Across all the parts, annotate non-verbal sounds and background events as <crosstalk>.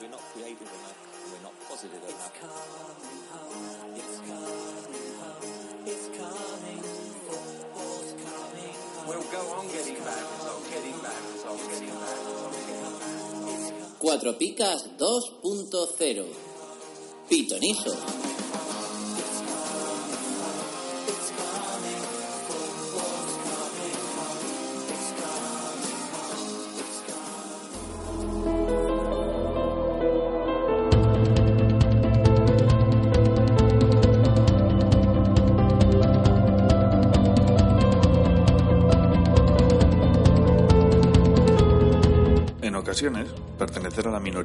we're not creative enough, we're not positive enough. It's coming home, it's coming, football's coming home. We'll go on getting results, getting results, getting. Cuatro Picas 2.0 Pitonizo.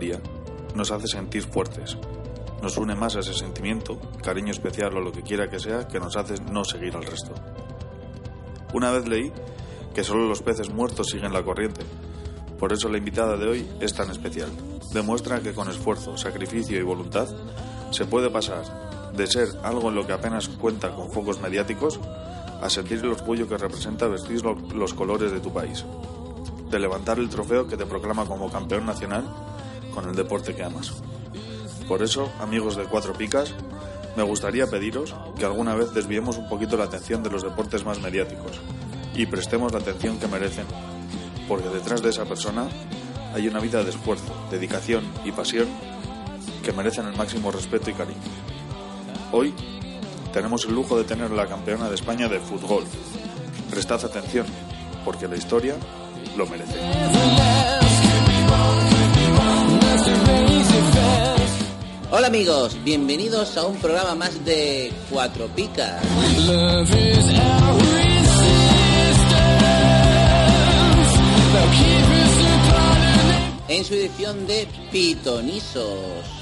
A nos hace sentir fuertes. Nos une más ese sentimiento, cariño especial o lo que quiera que sea, que nos hace no seguir al resto. Una vez leí que solo los peces muertos siguen la corriente. Por eso la invitada de hoy es tan especial. Demuestra que con esfuerzo, sacrificio y voluntad se puede pasar de ser algo en lo que apenas cuenta con focos mediáticos a sentir el orgullo que representa vestir lo- los colores de tu país de levantar el trofeo que te proclama como campeón nacional con el deporte que amas. Por eso, amigos de Cuatro Picas, me gustaría pediros que alguna vez desviemos un poquito la atención de los deportes más mediáticos y prestemos la atención que merecen, porque detrás de esa persona hay una vida de esfuerzo, dedicación y pasión que merecen el máximo respeto y cariño. Hoy tenemos el lujo de tener la campeona de España de fútbol. Prestad atención, porque la historia lo merece. Hola amigos, bienvenidos a un programa más de Cuatro Picas. En su edición de Pitonizos.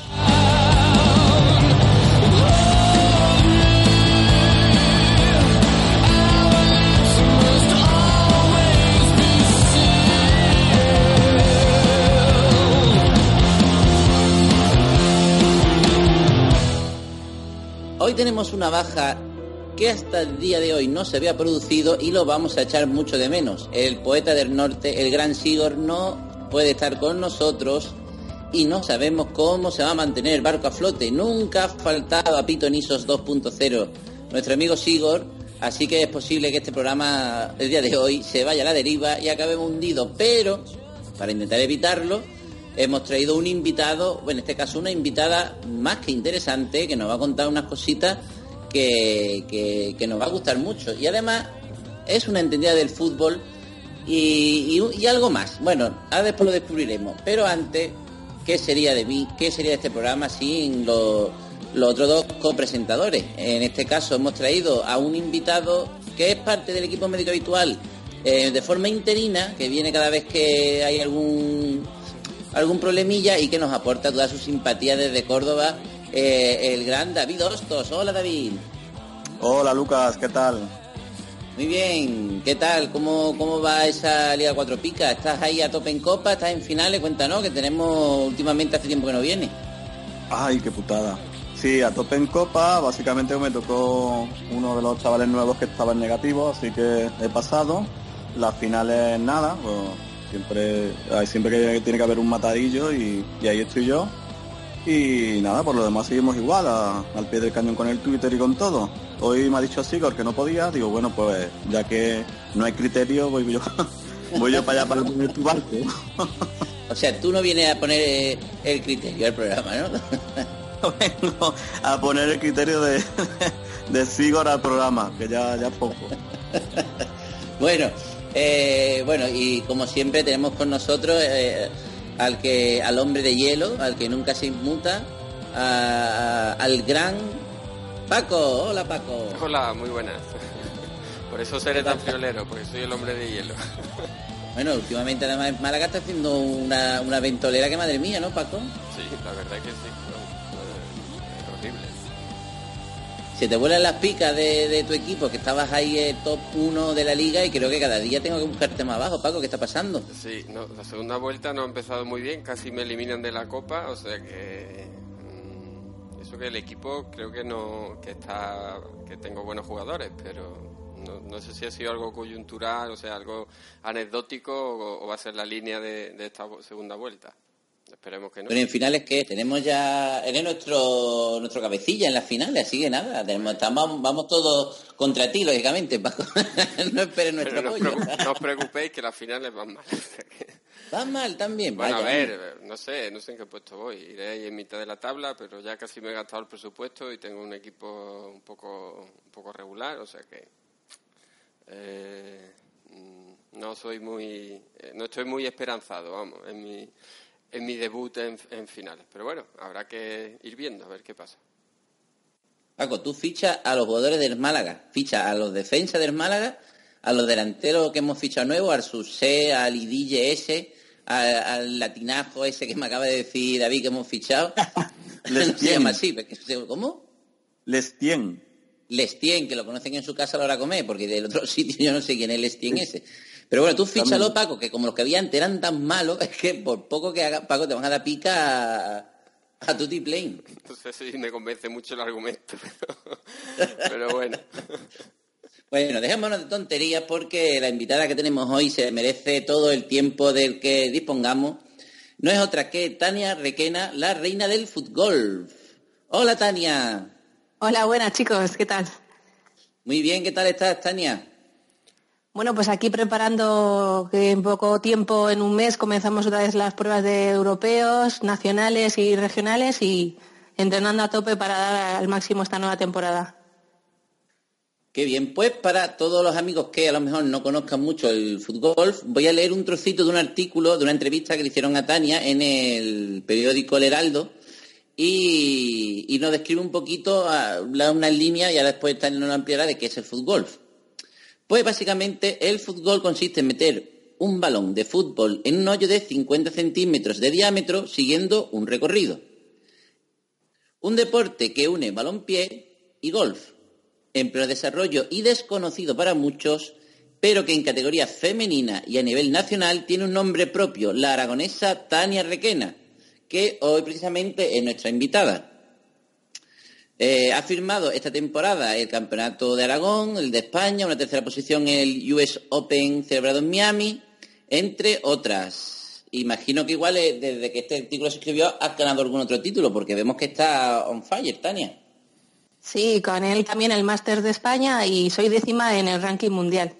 Hoy tenemos una baja que hasta el día de hoy no se había producido y lo vamos a echar mucho de menos. El poeta del norte, el gran Sigor, no puede estar con nosotros y no sabemos cómo se va a mantener el barco a flote. Nunca ha faltado a Pitonisos 2.0 nuestro amigo Sigor, así que es posible que este programa el día de hoy se vaya a la deriva y acabe hundido, pero para intentar evitarlo hemos traído un invitado, en este caso una invitada más que interesante, que nos va a contar unas cositas que, que- nos va a gustar mucho. Y además es una entendida del fútbol y, y- algo más. Bueno, después lo descubriremos. Pero antes, ¿qué sería de mí? ¿Qué sería de este programa sin los, los otros dos copresentadores? En este caso hemos traído a un invitado que es parte del equipo médico habitual eh, de forma interina, que viene cada vez que hay algún algún problemilla y que nos aporta toda su simpatía desde Córdoba, eh, el gran David Hostos. Hola David. Hola Lucas, ¿qué tal? Muy bien, ¿qué tal? ¿Cómo, cómo va esa Liga Cuatro Picas? ¿Estás ahí a tope en Copa? ¿Estás en finales? Cuéntanos, que tenemos últimamente hace tiempo que no viene. Ay, qué putada. Sí, a tope en Copa, básicamente me tocó uno de los chavales nuevos que estaba en negativo, así que he pasado. Las finales nada, pues, siempre, hay siempre que tiene que haber un matadillo y, y ahí estoy yo. Y nada, por lo demás seguimos igual, a- al pie del cañón con el Twitter y con todo. Hoy me ha dicho Sigor que no podía, digo, bueno, pues ya que no hay criterio, voy yo, <laughs> voy yo para allá para poner tu barco. O sea, tú no vienes a poner eh, el criterio al programa, ¿no? <laughs> vengo a poner el criterio de, <laughs> de Sigor al programa, que ya, ya es poco. Bueno, eh, bueno, y como siempre tenemos con nosotros eh, al que, al hombre de hielo, al que nunca se inmuta, a- a- al gran Paco. Hola Paco. Hola, muy buenas. <laughs> Por eso seré tan friolero, porque soy el hombre de hielo. <laughs> Bueno, últimamente además Málaga está haciendo una, una ventolera que madre mía, ¿no, Paco? Sí, la verdad que sí. Se te vuelan las picas de, de tu equipo, que estabas ahí eh, top 1 de la liga y creo que cada día tengo que buscarte más abajo, Paco, ¿qué está pasando? Sí, no, la segunda vuelta no ha empezado muy bien, casi me eliminan de la copa, o sea que mm, eso que el equipo creo que no que está que tengo buenos jugadores, pero no, no sé si ha sido algo coyuntural, o sea, algo anecdótico o, o va a ser la línea de, de esta segunda vuelta. Esperemos que no. Pero en finales que tenemos ya, eres nuestro nuestro cabecilla en las finales, así que nada, tenemos, estamos, vamos todos contra ti, lógicamente, <laughs> Paco. no esperes nuestro no, os apoyo. no os preocupéis que las finales van mal. <laughs> Van mal también, Bueno, a vaya. ver, no sé, no sé en qué puesto voy. Iré ahí en mitad de la tabla, pero ya casi me he gastado el presupuesto y tengo un equipo un poco, un poco regular, o sea que eh, mm, no soy muy, eh, no estoy muy esperanzado, vamos, en mi, en mi debut en, en finales. Pero bueno, habrá que ir viendo a ver qué pasa. Paco, tú fichas a los jugadores del Málaga, fichas a los defensas del Málaga, a los delanteros que hemos fichado nuevos, al Susé, al Idille ese, al, al latinajo ese que me acaba de decir David que hemos fichado. <laughs> no se Lestien. llama así, ¿cómo? Lestien. Lestien, que lo conocen en su casa a la hora de comer, porque del otro <laughs> sitio yo no sé quién es Lestien ese. Pero bueno, tú fíchalo, Paco, que como los que había antes eran tan malos, <laughs> es que por poco que haga, Paco, te van a dar pica a, a Tutti Plain. No sé si me convence mucho el argumento, <laughs> pero, pero bueno. Bueno, dejémonos de tonterías porque la invitada que tenemos hoy se merece todo el tiempo del que dispongamos. No es otra que Tania Requena, la reina del fútbol. Hola, Tania. Hola, buenas chicos, ¿qué tal? Muy bien, ¿qué tal estás, Tania? Bueno, pues aquí preparando que en poco tiempo, en un mes, comenzamos otra vez las pruebas de europeos, nacionales y regionales y entrenando a tope para dar al máximo esta nueva temporada. Qué bien, pues para todos los amigos que a lo mejor no conozcan mucho el fútbol, voy a leer un trocito de un artículo, de una entrevista que le hicieron a Tania en el periódico El Heraldo y, y nos describe un poquito, a, da unas líneas y ahora después Tania nos ampliará de qué es el fútbol. Pues básicamente el fútbol consiste en meter un balón de fútbol en un hoyo de 50 centímetros de diámetro siguiendo un recorrido. Un deporte que une balompié y golf, en pleno desarrollo y desconocido para muchos, pero que en categoría femenina y a nivel nacional tiene un nombre propio, la aragonesa Tania Requena, que hoy precisamente es nuestra invitada. Eh, ha firmado esta temporada el Campeonato de Aragón, el de España, una tercera posición en el US Open celebrado en Miami, entre otras. Imagino que igual eh, desde que este artículo se escribió has ganado algún otro título, porque vemos que está on fire, Tania. Sí, con él también el Máster de España y soy décima en el ranking mundial.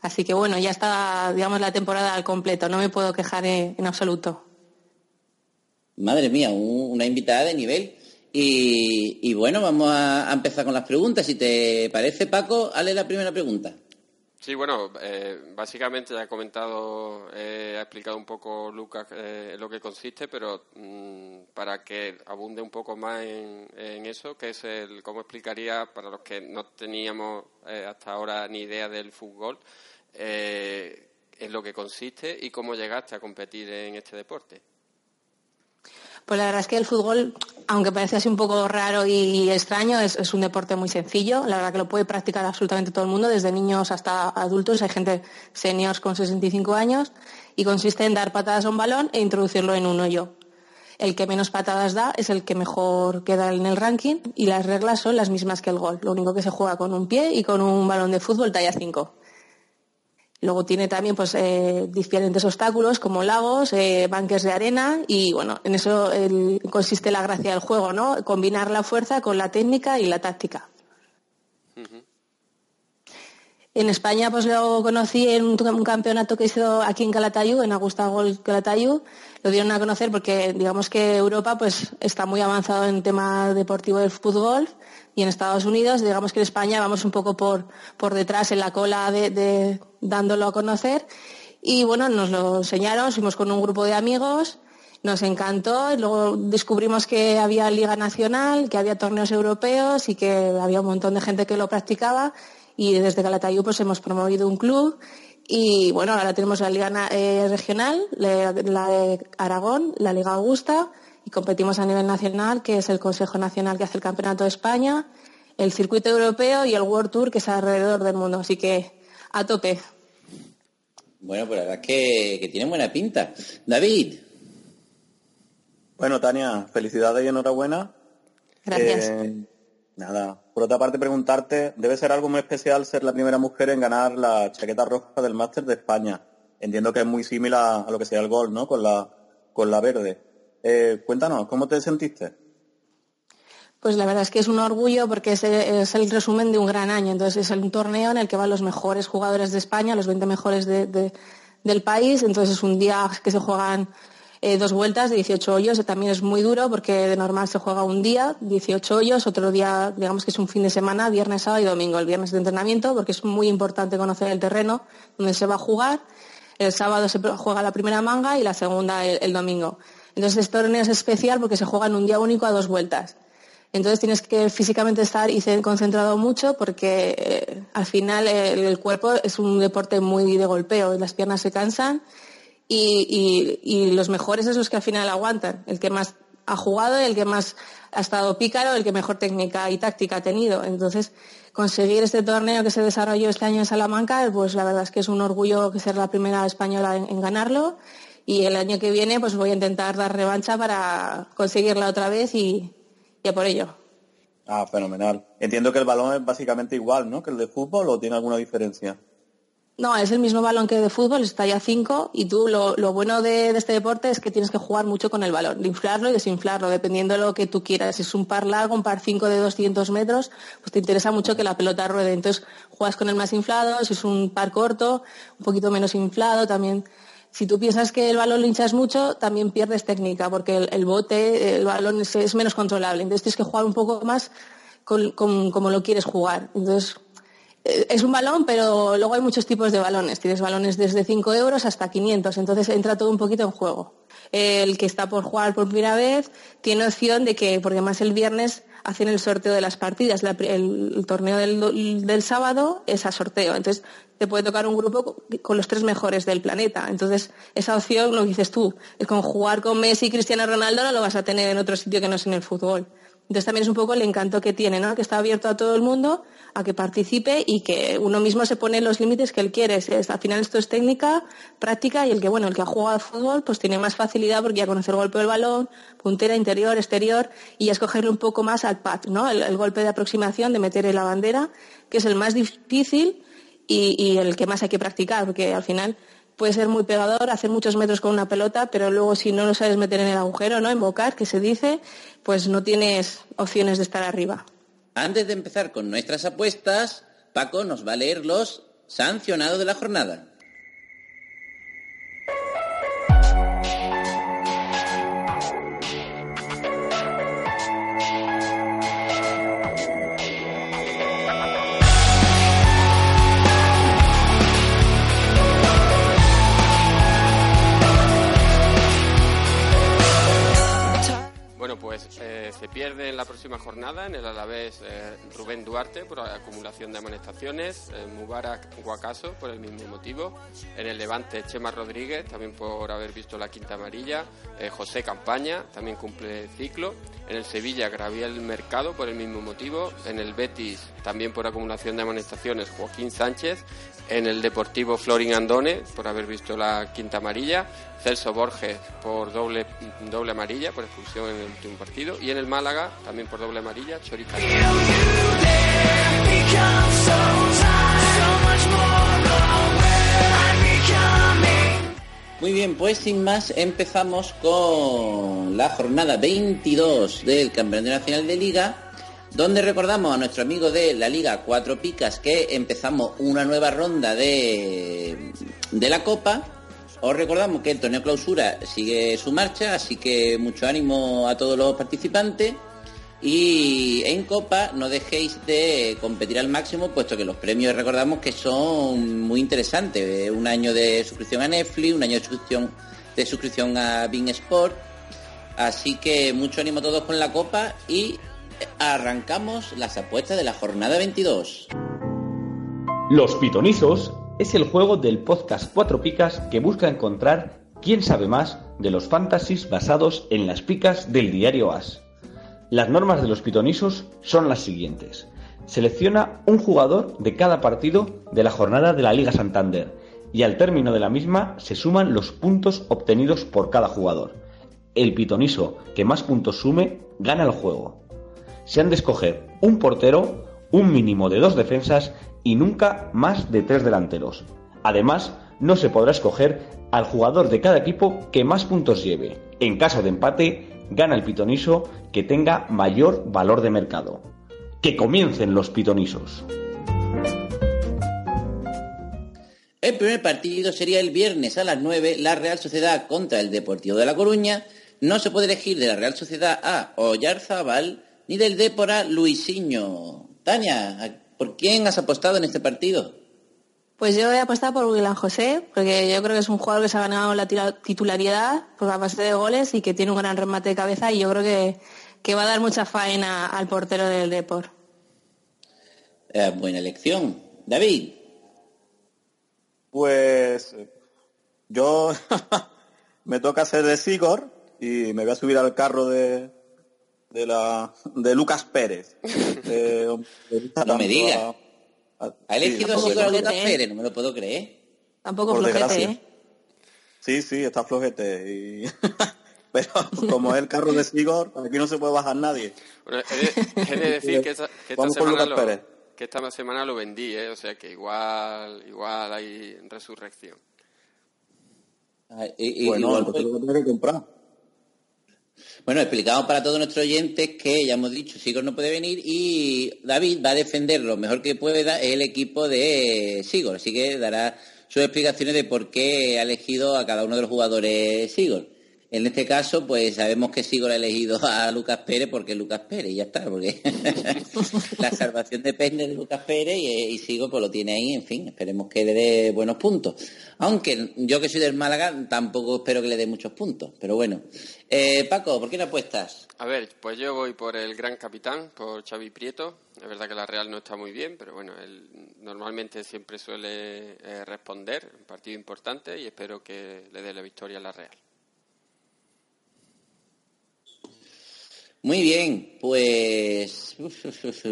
Así que bueno, ya está, digamos, la temporada al completo, no me puedo quejar en, en absoluto. Madre mía, un- una invitada de nivel. Y, bueno, vamos a, empezar con las preguntas. Si te parece, Paco, hazle la primera pregunta. Sí, bueno, eh, básicamente ya ha comentado, eh, ha explicado un poco Lucas eh, lo que consiste, pero mm, para que abunde un poco más en, eso, que es el, cómo explicaría para los que no teníamos eh, hasta ahora ni idea del fútbol, eh, en lo que consiste y cómo llegaste a competir en este deporte. Pues la verdad es que el fútbol, aunque parece así un poco raro y extraño, es, un deporte muy sencillo. La verdad que lo puede practicar absolutamente todo el mundo, desde niños hasta adultos. Hay gente seniors con 65 años y consiste en dar patadas a un balón e introducirlo en un hoyo. El que menos patadas da es el que mejor queda en el ranking y las reglas son las mismas que el gol. Lo único que se juega con un pie y con un balón de fútbol talla 5. Luego tiene también pues, eh, diferentes obstáculos como lagos, eh, banques de arena y bueno, en eso el- consiste la gracia del juego, ¿no? Combinar la fuerza con la técnica y la táctica. En España pues lo conocí en un, un campeonato que hizo aquí en Calatayud, en Augusta Gol Calatayud. Lo dieron a conocer porque digamos que Europa pues está muy avanzado en tema deportivo del fútbol y en Estados Unidos, digamos que en España vamos un poco por, por detrás en la cola de, de- dándolo a conocer. Y bueno, nos lo enseñaron, fuimos con un grupo de amigos, nos encantó, y luego descubrimos que había Liga Nacional, que había torneos europeos y que había un montón de gente que lo practicaba y desde Calatayud pues hemos promovido un club y bueno, ahora tenemos la Liga eh, Regional, la, la de Aragón, la Liga Augusta y competimos a nivel nacional, que es el Consejo Nacional que hace el Campeonato de España, el Circuito Europeo y el World Tour, que es alrededor del mundo. Así que a tope. Bueno, pues la verdad es que, que tiene buena pinta. David, Bueno, Tania, felicidades y enhorabuena. Gracias. Eh, nada, por otra parte preguntarte, debe ser algo muy especial ser la primera mujer en ganar la chaqueta roja del Máster de España. Entiendo que es muy similar a lo que sería el gol, ¿no? Con la, con la verde. Eh, cuéntanos, ¿cómo te sentiste? Pues la verdad es que es un orgullo porque es, el resumen de un gran año. Entonces es un torneo en el que van los mejores jugadores de España, los 20 mejores de, de, del país. Entonces es un día que se juegan eh, dos vueltas de 18 hoyos. También es muy duro porque de normal se juega un día, 18 hoyos, otro día, digamos que es un fin de semana, viernes, sábado y domingo. El viernes de entrenamiento porque es muy importante conocer el terreno donde se va a jugar. El sábado se juega la primera manga y la segunda el, el domingo. Entonces este torneo es especial porque se juega en un día único a dos vueltas. Entonces tienes que físicamente estar y ser concentrado mucho porque eh, al final el, cuerpo es un deporte muy de golpeo, las piernas se cansan y, los mejores es los que al final aguantan, el que más ha jugado, el que más ha estado pícaro, el que mejor técnica y táctica ha tenido. Entonces conseguir este torneo que se desarrolló este año en Salamanca, pues la verdad es que es un orgullo ser la primera española en ganarlo y el año que viene pues voy a intentar dar revancha para conseguirla otra vez y, y por ello. Ah, fenomenal. Entiendo que el balón es básicamente igual, ¿no? Que el de fútbol o tiene alguna diferencia. No, es el mismo balón que de fútbol, está ya 5 y tú lo, lo bueno de, de, este deporte es que tienes que jugar mucho con el balón, inflarlo y desinflarlo, dependiendo de lo que tú quieras. Si es un par largo, un par 5 de 200 metros, pues te interesa mucho que la pelota ruede. Entonces juegas con el más inflado, si es un par corto, un poquito menos inflado, también si tú piensas que el balón lo hinchas mucho, también pierdes técnica, porque el, bote, el balón es, menos controlable. Entonces tienes que jugar un poco más con, con, como lo quieres jugar. Entonces, eh, es un balón, pero luego hay muchos tipos de balones. Tienes balones desde 5 euros hasta 500, entonces entra todo un poquito en juego. El que está por jugar por primera vez tiene opción de que, porque más el viernes hacen el sorteo de las partidas. La, el, el, torneo del, del, sábado es a sorteo. Entonces, te puede tocar un grupo con los tres mejores del planeta. Entonces, esa opción, lo dices tú, con jugar con Messi y Cristiano Ronaldo no lo vas a tener en otro sitio que no es en el fútbol. Entonces también es un poco el encanto que tiene, ¿no? Que está abierto a todo el mundo a que participe y que uno mismo se pone los límites que él quiere. Es, al final esto es técnica, práctica y el que, bueno, el que ha jugado al fútbol pues tiene más facilidad porque ya conoce el golpe del balón, puntera, interior, exterior y ya escogerle un poco más al pad, ¿no? El, golpe de aproximación, de meter en la bandera, que es el más difícil y el que más hay que practicar porque al final puede ser muy pegador, hacer muchos metros con una pelota, pero luego si no lo sabes meter en el agujero, ¿no? Invocar, que se dice, pues no tienes opciones de estar arriba. Antes de empezar con nuestras apuestas, Paco nos va a leer los sancionados de la jornada. Pues eh, se pierde en la próxima jornada en el Alavés eh, Rubén Duarte por acumulación de amonestaciones, eh, Mubarak Guacaso por el mismo motivo, en el Levante Chema Rodríguez también por haber visto la quinta amarilla, eh, José Campaña también cumple ciclo, en el Sevilla Graviel Mercado por el mismo motivo, en el Betis también por acumulación de amonestaciones Joaquín Sánchez, en el Deportivo Florin Andone por haber visto la quinta amarilla, Celso Borges por doble, doble amarilla por expulsión en el último partido y en el Málaga también por doble amarilla Chorica. Muy bien, pues sin más empezamos con la jornada 22 del Campeonato Nacional de Liga donde recordamos a nuestro amigo de la Liga Cuatro Picas que empezamos una nueva ronda de, de la Copa. Os recordamos que el torneo clausura sigue su marcha, así que mucho ánimo a todos los participantes. Y en Copa no dejéis de competir al máximo, puesto que los premios recordamos que son muy interesantes. Un año de suscripción a Netflix, un año de suscripción, de suscripción a Bing Sport. Así que mucho ánimo a todos con la Copa y arrancamos las apuestas de la jornada 22. Los Pitonizos es el juego del podcast Cuatro Picas que busca encontrar quién sabe más de los fantasies basados en las picas del diario As. Las normas de los Pitonizos son las siguientes. Selecciona un jugador de cada partido de la jornada de la Liga Santander y al término de la misma se suman los puntos obtenidos por cada jugador. El pitoniso que más puntos sume gana el juego se han de escoger un portero, un mínimo de dos defensas y nunca más de tres delanteros. Además, no se podrá escoger al jugador de cada equipo que más puntos lleve. En caso de empate, gana el pitoniso que tenga mayor valor de mercado. Que comiencen los pitonisos. El primer partido sería el viernes a las 9, la Real Sociedad contra el Deportivo de La Coruña. No se puede elegir de la Real Sociedad a Oyarzabal ni del Depor a Luisinho. Tania, ¿por quién has apostado en este partido? Pues yo he apostado por William José, porque yo creo que es un jugador que se ha ganado la titularidad por la base de goles y que tiene un gran remate de cabeza y yo creo que, va a dar mucha faena al portero del Depor. Eh, buena elección. David. Pues yo <laughs> me toca ser de Sigor y me voy a subir al carro de, de, la, de Lucas Pérez. <laughs> no me digas. Ha elegido así con Lucas Pérez, no me lo puedo creer. Tampoco flojete, ¿eh? Sí, sí, está flojete. Y... <laughs> Pero como es el carro de Sigor, aquí no se puede bajar nadie. Bueno, he, de, decir que esta, semana lo, que esta semana lo vendí, ¿eh? o sea que igual, igual hay resurrección. Ah, y, bueno, igual, pues, lo que comprar. Bueno, explicamos para todos nuestros oyentes que ya hemos dicho, Sigor no puede venir y David va a defender lo mejor que pueda el equipo de Sigor, así que dará sus explicaciones de por qué ha elegido a cada uno de los jugadores Sigor. En este caso, pues sabemos que Sigor ha elegido a Lucas Pérez porque Lucas Pérez y ya está, porque <laughs> la salvación depende de Lucas Pérez y, Sigor pues lo tiene ahí, en fin, esperemos que le dé buenos puntos. Aunque yo que soy del Málaga tampoco espero que le dé muchos puntos, pero bueno. Eh, Paco, ¿por qué no apuestas? A ver, pues yo voy por el gran capitán, por Xavi Prieto. Es verdad que la Real no está muy bien, pero bueno, él normalmente siempre suele eh, responder en partido importante y espero que le dé la victoria a la Real. Muy bien, pues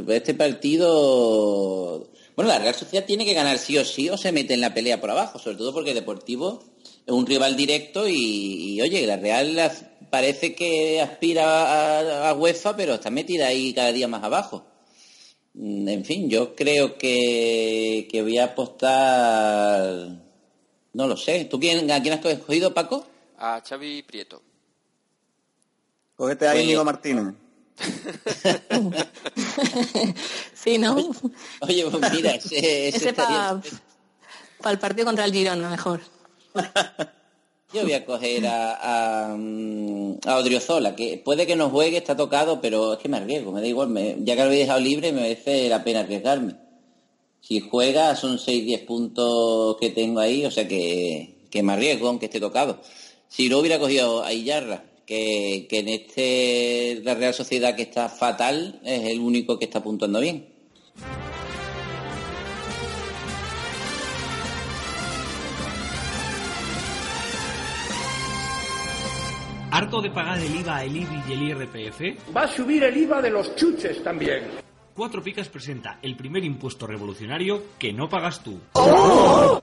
este partido, bueno, la Real Sociedad tiene que ganar sí o sí o se mete en la pelea por abajo, sobre todo porque Deportivo es un rival directo y, oye, la Real parece que aspira a, UEFA, pero está metida ahí cada día más abajo. Mm, en fin, yo creo que, que voy a apostar, no lo sé. ¿Tú quién, a quién has escogido, Paco? A Xavi Prieto. Cógete ahí, Íñigo Martínez. sí, ¿no? Oye, pues mira, ese, <laughs> ese, para el partido contra el Girona, mejor. <laughs> Yo voy a coger a, a, Odriozola, que puede que no juegue, está tocado, pero es que me arriesgo, me da igual. ya que lo he dejado libre, me merece la pena arriesgarme. Si juega, son 6-10 puntos que tengo ahí, o sea que, que me arriesgo, aunque esté tocado. Si no hubiera cogido a Iyarra, que, en este la Real Sociedad que está fatal es el único que está puntuando bien. ¿Harto de pagar el IVA, el IBI y el IRPF? Va a subir el IVA de los chuches también. Cuatro Picas presenta el primer impuesto revolucionario que no pagas tú. ¡Oh!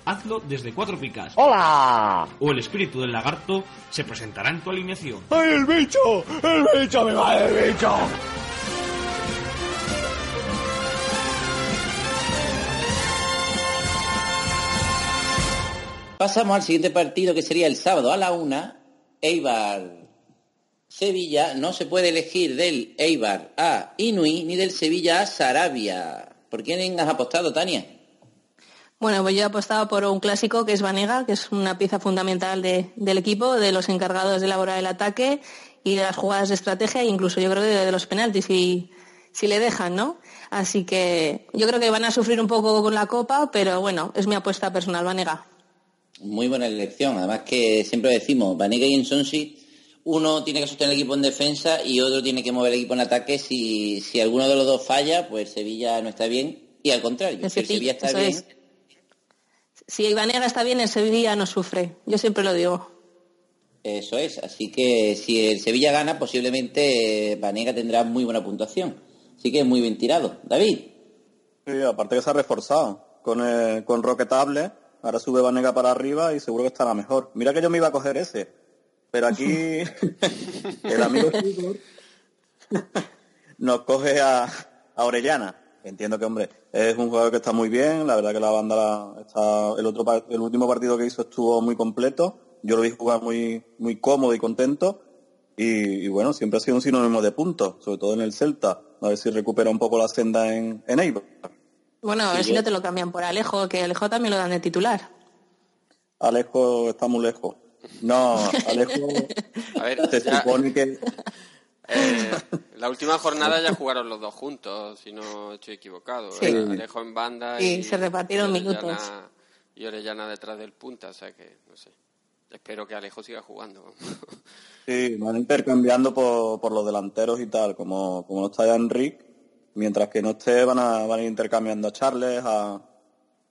hazlo desde cuatro picas. ¡Hola! O el espíritu del lagarto se presentará en tu alineación. ¡Ay, el bicho! ¡El bicho! ¡Me va el bicho! Pasamos al siguiente partido que sería el sábado a la una. Eibar Sevilla. No se puede elegir del Eibar a Inui ni del Sevilla a Sarabia. ¿Por quién has apostado, Tania? Bueno, pues yo he apostado por un clásico que es Vanega, que es una pieza fundamental del equipo, de los encargados de elaborar el ataque y de las jugadas de estrategia e incluso yo creo que de, los penaltis si, si le dejan, ¿no? Así que yo creo que van a sufrir un poco con la copa, pero bueno, es mi apuesta personal, Vanega. Muy buena elección, además que siempre decimos, Vanega y Ensonsi, uno tiene que sostener el equipo en defensa y otro tiene que mover el equipo en ataque. Si, si alguno de los dos falla, pues Sevilla no está bien y al contrario, si Sevilla está bien si Ibanega está bien, el Sevilla no sufre. Yo siempre lo digo. Eso es, así que si el Sevilla gana, posiblemente eh, Vanega tendrá muy buena puntuación. Así que muy bien tirado. David. Sí, aparte que se ha reforzado con, eh, con Roque Table, ahora sube Vanega para arriba y seguro que estará mejor. Mira que yo me iba a coger ese, pero aquí <laughs> el amigo <laughs> <laughs> nos coge a, a Orellana. Entiendo que, hombre, es un jugador que está muy bien, la verdad que la banda la- está, el otro par- el último partido que hizo estuvo muy completo, yo lo vi jugar muy, muy cómodo y contento, y, y bueno, siempre ha sido un sinónimo de puntos, sobre todo en el Celta, a ver si recupera un poco la senda en, en Eibar. Bueno, a ver si no te lo cambian por Alejo, que Alejo también lo dan de titular. Alejo está muy lejos. No, Alejo <laughs> A ver, se ya- supone que Eh, la última jornada ya jugaron los dos juntos, si no estoy equivocado. Sí. ¿eh? Alejo en banda Sí, y se repartieron y Orellana- minutos. Y Orellana detrás del punta, o sea que, no sé. Espero que Alejo siga jugando. <laughs> Sí, van intercambiando por, por los delanteros y tal, como, como no está ya Enrique, mientras que no esté van a, van a ir intercambiando a Charles, a,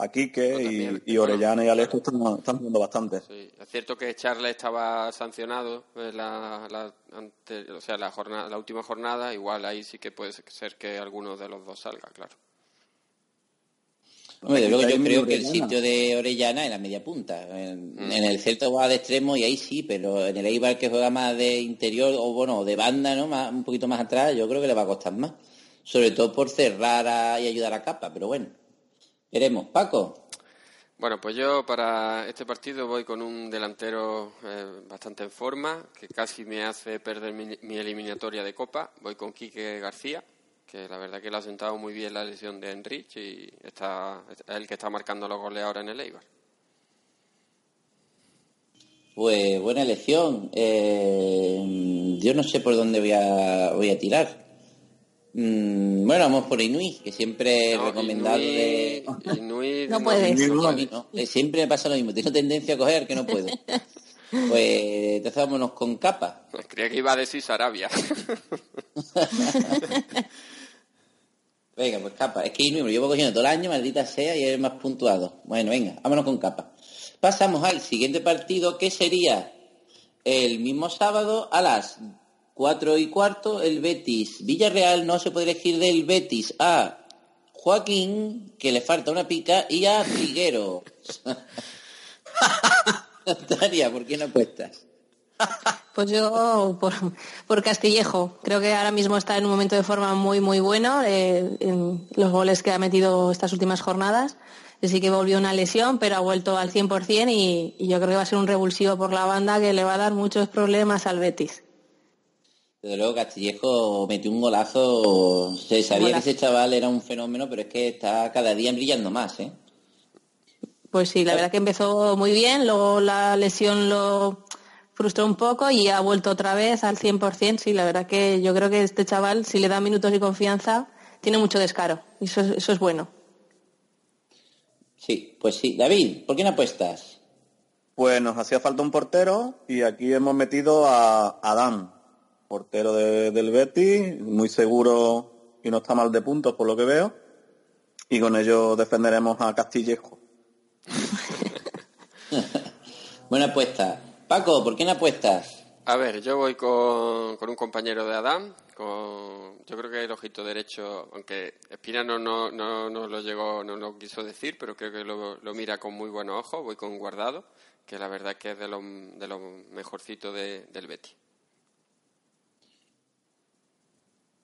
a Quique y, y Orellana y Alejo están, están jugando bastante. Sí, es cierto que Charles estaba sancionado en la, la ante- o sea, la, jornada, la última jornada, igual ahí sí que puede ser que alguno de los dos salga, claro. Hombre, desde luego yo creo que el sitio de Orellana es la media punta. En, en el Celta va de extremo y ahí sí, pero en el Eibar que juega más de interior o bueno, de banda, ¿no? Más, un poquito más atrás, yo creo que le va a costar más. Sobre todo por cerrar a- y ayudar a capa, pero bueno. Veremos. Paco. Bueno, pues yo para este partido voy con un delantero eh, bastante en forma, que casi me hace perder mi, mi eliminatoria de Copa. Voy con Quique García, que la verdad que le ha sentado muy bien la lesión de Enrich y está, es el que está marcando los goles ahora en el Eibar. Pues buena elección. Eh, yo no sé por dónde voy a, voy a tirar. Mm, bueno, vamos por Inui, que siempre he No, recomendado <laughs> de... Inui- Inui No puedes. No, mí no. Eh, Siempre me pasa lo mismo. Tengo tendencia a coger que no puedo. Pues entonces vámonos con capa. Creía que iba a decir Sarabia. <laughs> Venga, pues capa. Es que Inui me lo llevo cogiendo todo el año, maldita sea, y es más puntuado. Bueno, venga, vámonos con capa. Pasamos al siguiente partido, que sería el mismo sábado a las 4 y cuarto, el Betis. Villarreal no se puede elegir del Betis a Joaquín, que le falta una pica, y a Figuero. Tania, ¿por qué no apuestas? Pues yo por, por Castillejo. Creo que ahora mismo está en un momento de forma muy, muy bueno. eh, en los goles que ha metido estas últimas jornadas. Sí que volvió una lesión, pero ha vuelto al 100% y, y yo creo que va a ser un revulsivo por la banda que le va a dar muchos problemas al Betis. Desde luego Castillejo metió un golazo. Se sabía Golazo. que ese chaval era un fenómeno, pero es que está cada día brillando más, ¿eh? Pues sí, la verdad que empezó muy bien, luego la lesión lo frustró un poco y ha vuelto otra vez al 100%. Sí, la verdad que yo creo que este chaval, si le da minutos y confianza, tiene mucho descaro. Y eso, es- eso es bueno. Sí, pues sí. David, ¿por qué no apuestas? Pues nos hacía falta un portero y aquí hemos metido a Adán, portero de- del Betis, muy seguro y no está mal de puntos por lo que veo. Y con ello defenderemos a Castillejo. <laughs> Buena apuesta. Paco, ¿por qué no apuestas? A ver, yo voy con, con un compañero de Adán, con, yo creo que el ojito derecho, aunque Espina no, no, no, no lo llegó, no lo quiso decir, pero creo que lo, lo mira con muy buenos ojos, voy con Guardado, que la verdad que es de lo, de lo mejorcito de- del Betty.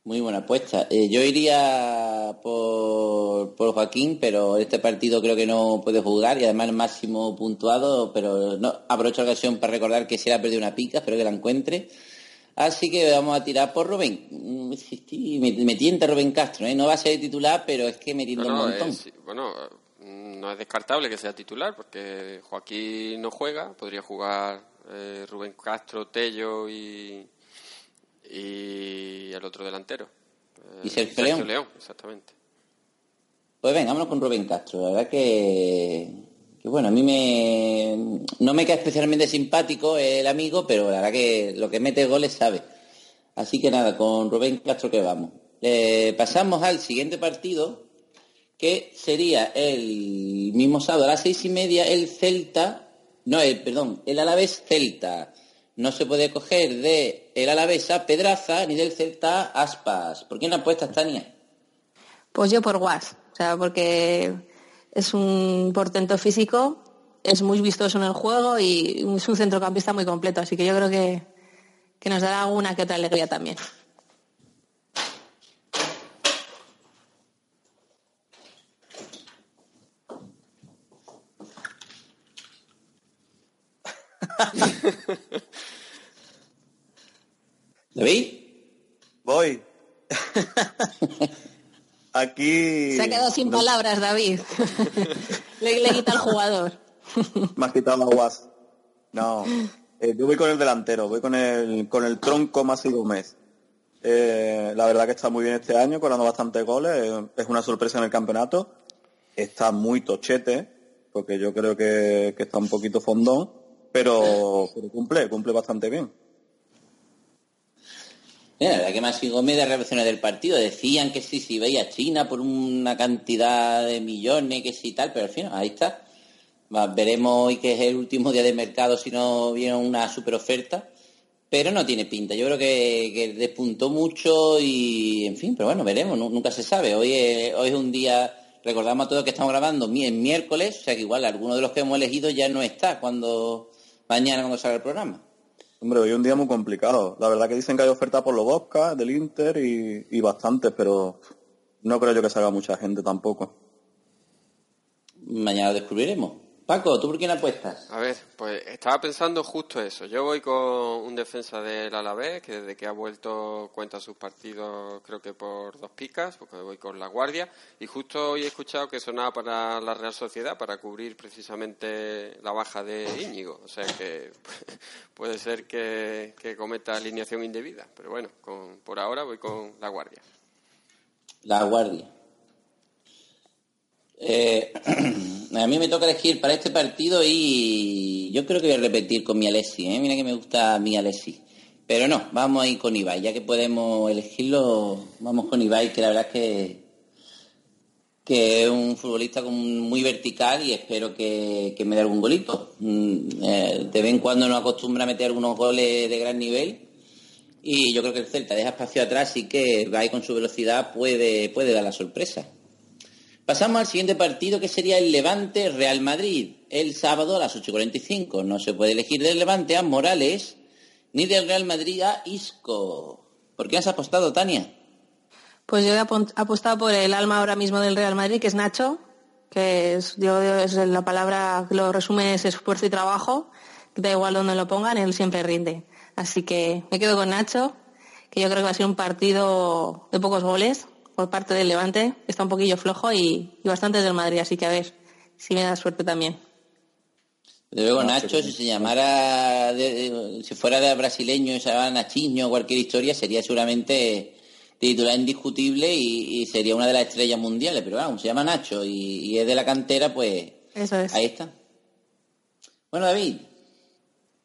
Muy buena apuesta. Eh, yo iría por, por Joaquín, pero este partido creo que no puede jugar y además el máximo puntuado, pero no aprovecho la ocasión para recordar que se le ha perdido una pica, espero que la encuentre. Así que vamos a tirar por Rubén. Mm, Me, me tienta Rubén Castro, ¿eh? no va a ser titular, pero es que me tienta No, un no, montón. es- bueno, mm, no es descartable que sea titular, porque Joaquín no juega, podría jugar eh, Rubén Castro, Tello y, y el otro delantero. eh, ¿Y Sergio León? exactamente. Pues venga, vámonos con Rubén Castro. La verdad que, que bueno, a mí me no me cae especialmente simpático el amigo, pero la verdad que lo que mete goles sabe. Así que nada, con Rubén Castro que vamos. Eh, pasamos al siguiente partido, que sería el mismo sábado a las seis y media, el Celta, no, el, perdón, el Alavés Celta. no se puede coger de el Alavesa Pedraza ni del Celta Aspas. ¿Por quién apuestas, Tania? Pues yo por Guas, o sea, porque es un portento físico, es muy vistoso en el juego y es un centrocampista muy completo, así que yo creo que, que nos dará una que otra alegría también. <laughs> ¿David? Voy. <laughs> Aquí. Se ha quedado sin palabras, David. <laughs> le, le quita al jugador. Me has quitado la guas. No. Eh, yo voy con el delantero, voy con el, con el tronco Masi Gómez. Eh, la verdad que está muy bien este año, colando bastantes goles. es una sorpresa en el campeonato. Está muy tochete, porque yo creo que, que está un poquito fondón, pero, pero cumple, cumple bastante bien. Mira, la verdad que Masi Gómez de reacciones del partido decían que sí, si veía a China por una cantidad de millones, que sí tal, pero al final, ahí está. Veremos hoy que es el último día de mercado si no viene una super oferta, pero no tiene pinta. Yo creo que, despuntó mucho y, en fin, pero bueno, veremos, nu- nunca se sabe. Hoy es, hoy es un día, recordamos a todos que estamos grabando en miércoles, o sea que igual alguno de los que hemos elegido ya no está cuando mañana cuando salga el programa. Hombre, hoy es un día muy complicado. La verdad que dicen que hay oferta por los Bosca, del Inter y, y bastantes, pero no creo yo que salga mucha gente tampoco. Mañana descubriremos. Paco, ¿tú por quién apuestas? A ver, pues estaba pensando justo eso. Yo voy con un defensa del Alavés que desde que ha vuelto cuenta sus partidos creo que por dos picas, porque voy con la Guardia. Y justo hoy he escuchado que sonaba para la Real Sociedad para cubrir precisamente la baja de Íñigo. O sea que <laughs> puede ser que, que cometa alineación indebida. Pero bueno, con- por ahora voy con la Guardia. La Guardia. Eh, <clears throat> a mí me toca elegir para este partido y yo creo que voy a repetir con mi Alessi. ¿eh? Mira que me gusta mi Alessi. Pero no, vamos a ir con Ibai. Ya que podemos elegirlo, vamos con Ibai, que la verdad es que, que es un futbolista muy vertical y espero que, que me dé algún golito. Mm, eh, de vez en cuando nos acostumbra a meter algunos goles de gran nivel y yo creo que el Celta deja espacio atrás y que ahí con su velocidad puede, puede dar la sorpresa. Pasamos al siguiente partido que sería el Levante Real Madrid. El sábado a las 8.45. No se puede elegir del Levante a Morales ni del Real Madrid a Isco. ¿Por qué has apostado, Tania? Pues yo he apostado por el alma ahora mismo del Real Madrid, que es Nacho, que es, yo, es la palabra que lo resume es esfuerzo y trabajo, da igual donde lo pongan, él siempre rinde. Así que me quedo con Nacho, que yo creo que va a ser un partido de pocos goles por parte del Levante, está un poquillo flojo y, y bastantes del Madrid, así que a ver si me da suerte también. Luego Nacho, si se llamara, de- de- si fuera de brasileño y se llamara Nachiño o cualquier historia, sería seguramente titular indiscutible y, y sería una de las estrellas mundiales. Pero vamos, se llama Nacho y, y es de la cantera, pues Eso es. ahí está. Bueno, David,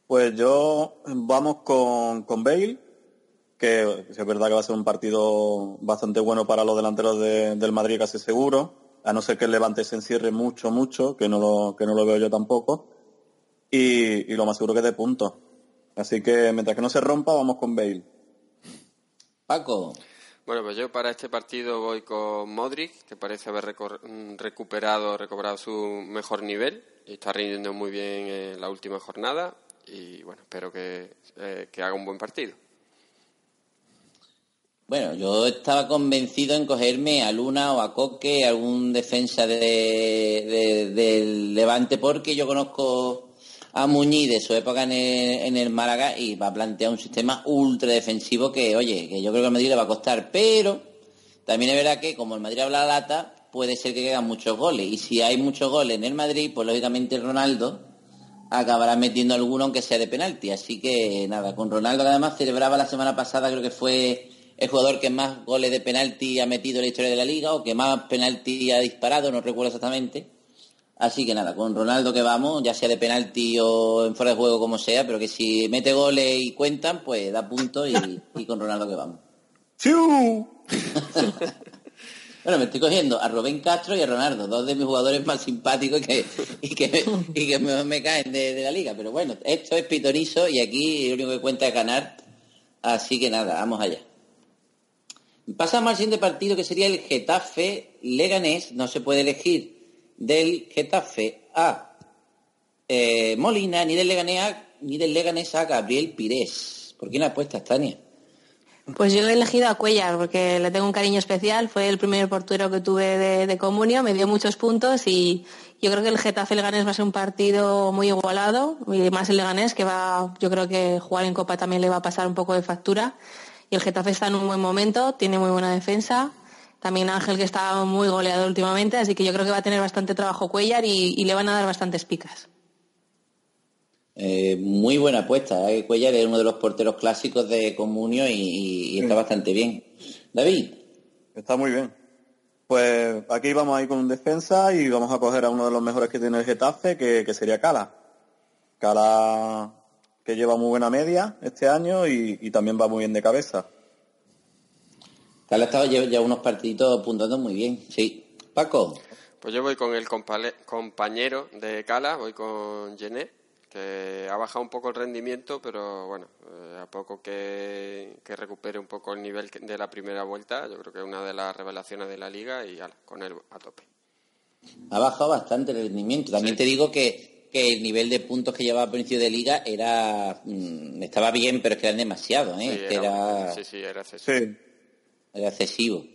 Pues yo vamos con, con Bale, que es verdad que va a ser un partido bastante bueno para los delanteros de- del Madrid, casi seguro, a no ser que el Levante se encierre mucho, mucho, que no lo, que no lo veo yo tampoco, y, y lo más seguro que es de puntos. Así que mientras que no se rompa, vamos con Bale. Paco. Bueno, pues yo para este partido voy con Modric, que parece haber mm, recuperado, recobrado su mejor nivel y está rindiendo muy bien en la última jornada y bueno, espero que, eh, que haga un buen partido. Bueno, yo estaba convencido en cogerme a Luna o a Coque, algún defensa de, de- del Levante, porque yo conozco a Muñiz de su época en el, en el Málaga y va a plantear un sistema ultra defensivo que, oye, que yo creo que al Madrid le va a costar, pero también es verdad que como el Madrid habla la lata, puede ser que quedan muchos goles. Y si hay muchos goles en el Madrid, pues lógicamente Ronaldo acabará metiendo alguno aunque sea de penalti. Así que nada, con Ronaldo que además celebraba la semana pasada, creo que fue el jugador que más goles de penalti ha metido en la historia de la liga o que más penalti ha disparado, no recuerdo exactamente. Así que nada, con Ronaldo que vamos, ya sea de penalti o en fuera de juego como sea, pero que si mete goles y cuentan, pues da puntos y, y con Ronaldo que vamos. <laughs> Bueno, me estoy cogiendo a Rubén Castro y a Ronaldo, dos de mis jugadores más simpáticos que, y que, y que me, me caen de, de la liga. Pero bueno, esto es pitonizo y aquí lo único que cuenta es ganar. Así que nada, vamos allá. Pasamos al siguiente partido que sería el Getafe Leganés. No se puede elegir del Getafe a eh, Molina, ni del Leganés a, ni del Leganés a Gabriel Pires. ¿Por quién apuestas, Tania? Pues yo he elegido a Cuellar porque le tengo un cariño especial. Fue el primer portero que tuve de, de comunio, me dio muchos puntos y yo creo que el Getafe Leganés va a ser un partido muy igualado y más el Leganés que va, yo creo que jugar en Copa también le va a pasar un poco de factura. Y el Getafe está en un buen momento, tiene muy buena defensa. También Ángel que está muy goleado últimamente, así que yo creo que va a tener bastante trabajo Cuellar y, y le van a dar bastantes picas. Eh, muy buena apuesta. ¿eh? Cuellar es uno de los porteros clásicos de Comunio y, y- y está bastante bien. David, Está muy bien. Pues aquí vamos a ir con un defensa y vamos a coger a uno de los mejores que tiene el Getafe, que, que sería Cala. Cala que lleva muy buena media este año y, y también va muy bien de cabeza. Carla ha estado ya, unos partiditos apuntando muy bien. Sí. Paco, Pues yo voy con el compañero de Cala, voy con Gené, que ha bajado un poco el rendimiento, pero bueno, eh, a poco que, que recupere un poco el nivel de la primera vuelta, yo creo que es una de las revelaciones de la liga y ala, con él a tope. ha bajado bastante el rendimiento. También te digo que, que el nivel de puntos que llevaba a principio de liga era mm, estaba bien, pero es que eran demasiado, ¿eh? Sí, Es que era, era, sí, sí, era excesivo. Sí. era excesivo.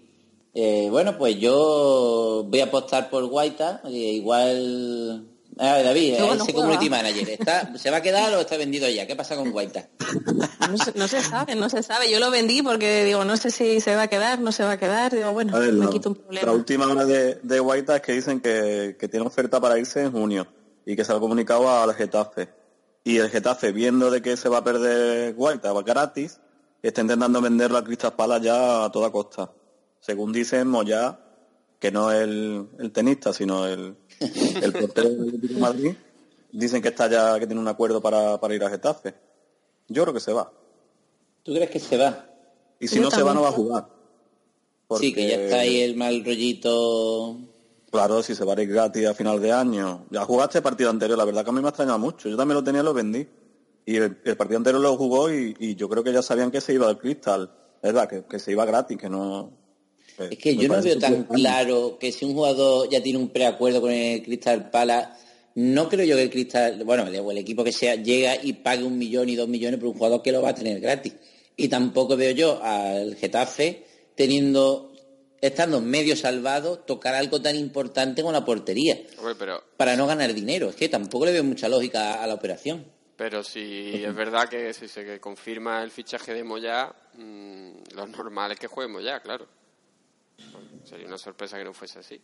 Eh, bueno, pues yo voy a apostar por Guaita. eh, igual... A ver, David, ese no community manager, ¿está, ¿se va a quedar o está vendido ya? ¿Qué pasa con Guaita? No se, no se sabe, no se sabe. Yo lo vendí porque digo, no sé si se va a quedar, no se va a quedar. Digo, bueno, A ver, me la, quito un la problema. última hora de, de Guaita es que dicen que, que tiene oferta para irse en junio y que se ha comunicado al Getafe. Y el Getafe, viendo de que se va a perder Guaita va gratis, está intentando venderlo a Cristal Palace ya a toda costa. Según dicen Moya, que no el, el tenista, sino el, <laughs> el portero del Atlético de Madrid, dicen que está ya, que tiene un acuerdo para, para ir a Getafe. Yo creo que se va. ¿Tú crees que se va? Y si Yo no se va, no va a jugar. Sí, que ya está ahí el mal rollito. Claro, si se va a ir gratis a final de año. Ya jugaste el partido anterior, la verdad que a mí me ha extrañado mucho. Yo también lo tenía y lo vendí. Y el, el partido anterior lo jugó y, y yo creo que ya sabían que se iba al Crystal. Es verdad, que, que se iba gratis, que no... Es que yo no veo tan claro que si un jugador ya tiene un preacuerdo con el Crystal Palace, no creo yo que el Crystal, bueno, el equipo que sea, llega y pague un millón y dos millones por un jugador que lo va a tener gratis. Y tampoco veo yo al Getafe teniendo, estando medio salvado, tocar algo tan importante como la portería, pero, para no ganar dinero. Es que tampoco le veo mucha lógica a la operación. pero si es verdad que si se confirma el fichaje de Moyá, mm, lo normal es que juegue Moyá, claro. Sería una sorpresa que no fuese así.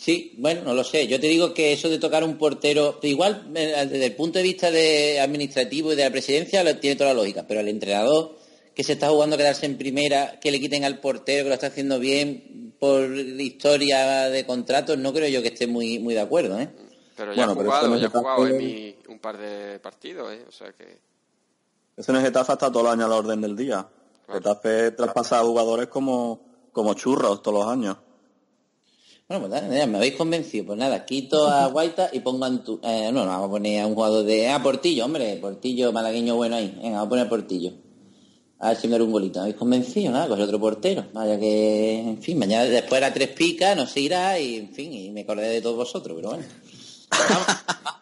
Sí, bueno, no lo sé. Yo te digo que eso de tocar un portero, igual eh, desde el punto de vista de administrativo y de la presidencia tiene toda la lógica, pero al entrenador que se está jugando a quedarse en primera, que le quiten al portero que lo está haciendo bien por historia de contratos, no creo yo que esté muy muy de acuerdo, ¿eh? Pero ya Bueno, ha pero jugado, esto no ya ha jugado en mi- un par de partidos, ¿eh? O sea que... Eso en el Getafe está todo el año a la orden del día. Getafe traspasa a jugadores como, como churros todos los años. Bueno, pues nada, ya me habéis convencido. Pues nada, quito a <laughs> Guaita y pongo a Antu- eh, no, no, vamos a poner a un jugador de... Ah, Portillo, hombre, Portillo, malagueño bueno ahí. Venga, vamos a poner a Portillo. A ver si me un golito. ¿Me habéis convencido? Nada, pues otro portero. Vaya que, en fin, mañana después era tres picas, no se irá y, en fin, y me acordé de todos vosotros, pero bueno. <laughs>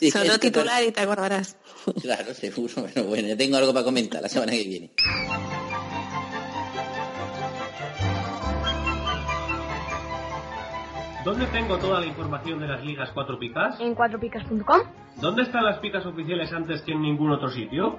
Sí, Solo <laughs> es que- titular y te acordarás. <laughs> Claro, seguro, pero bueno, ya tengo algo para comentar la semana que viene. ¿Dónde tengo toda la información de las ligas 4 picas? En cuatropicas.com. ¿Dónde están las picas oficiales antes que en ningún otro sitio?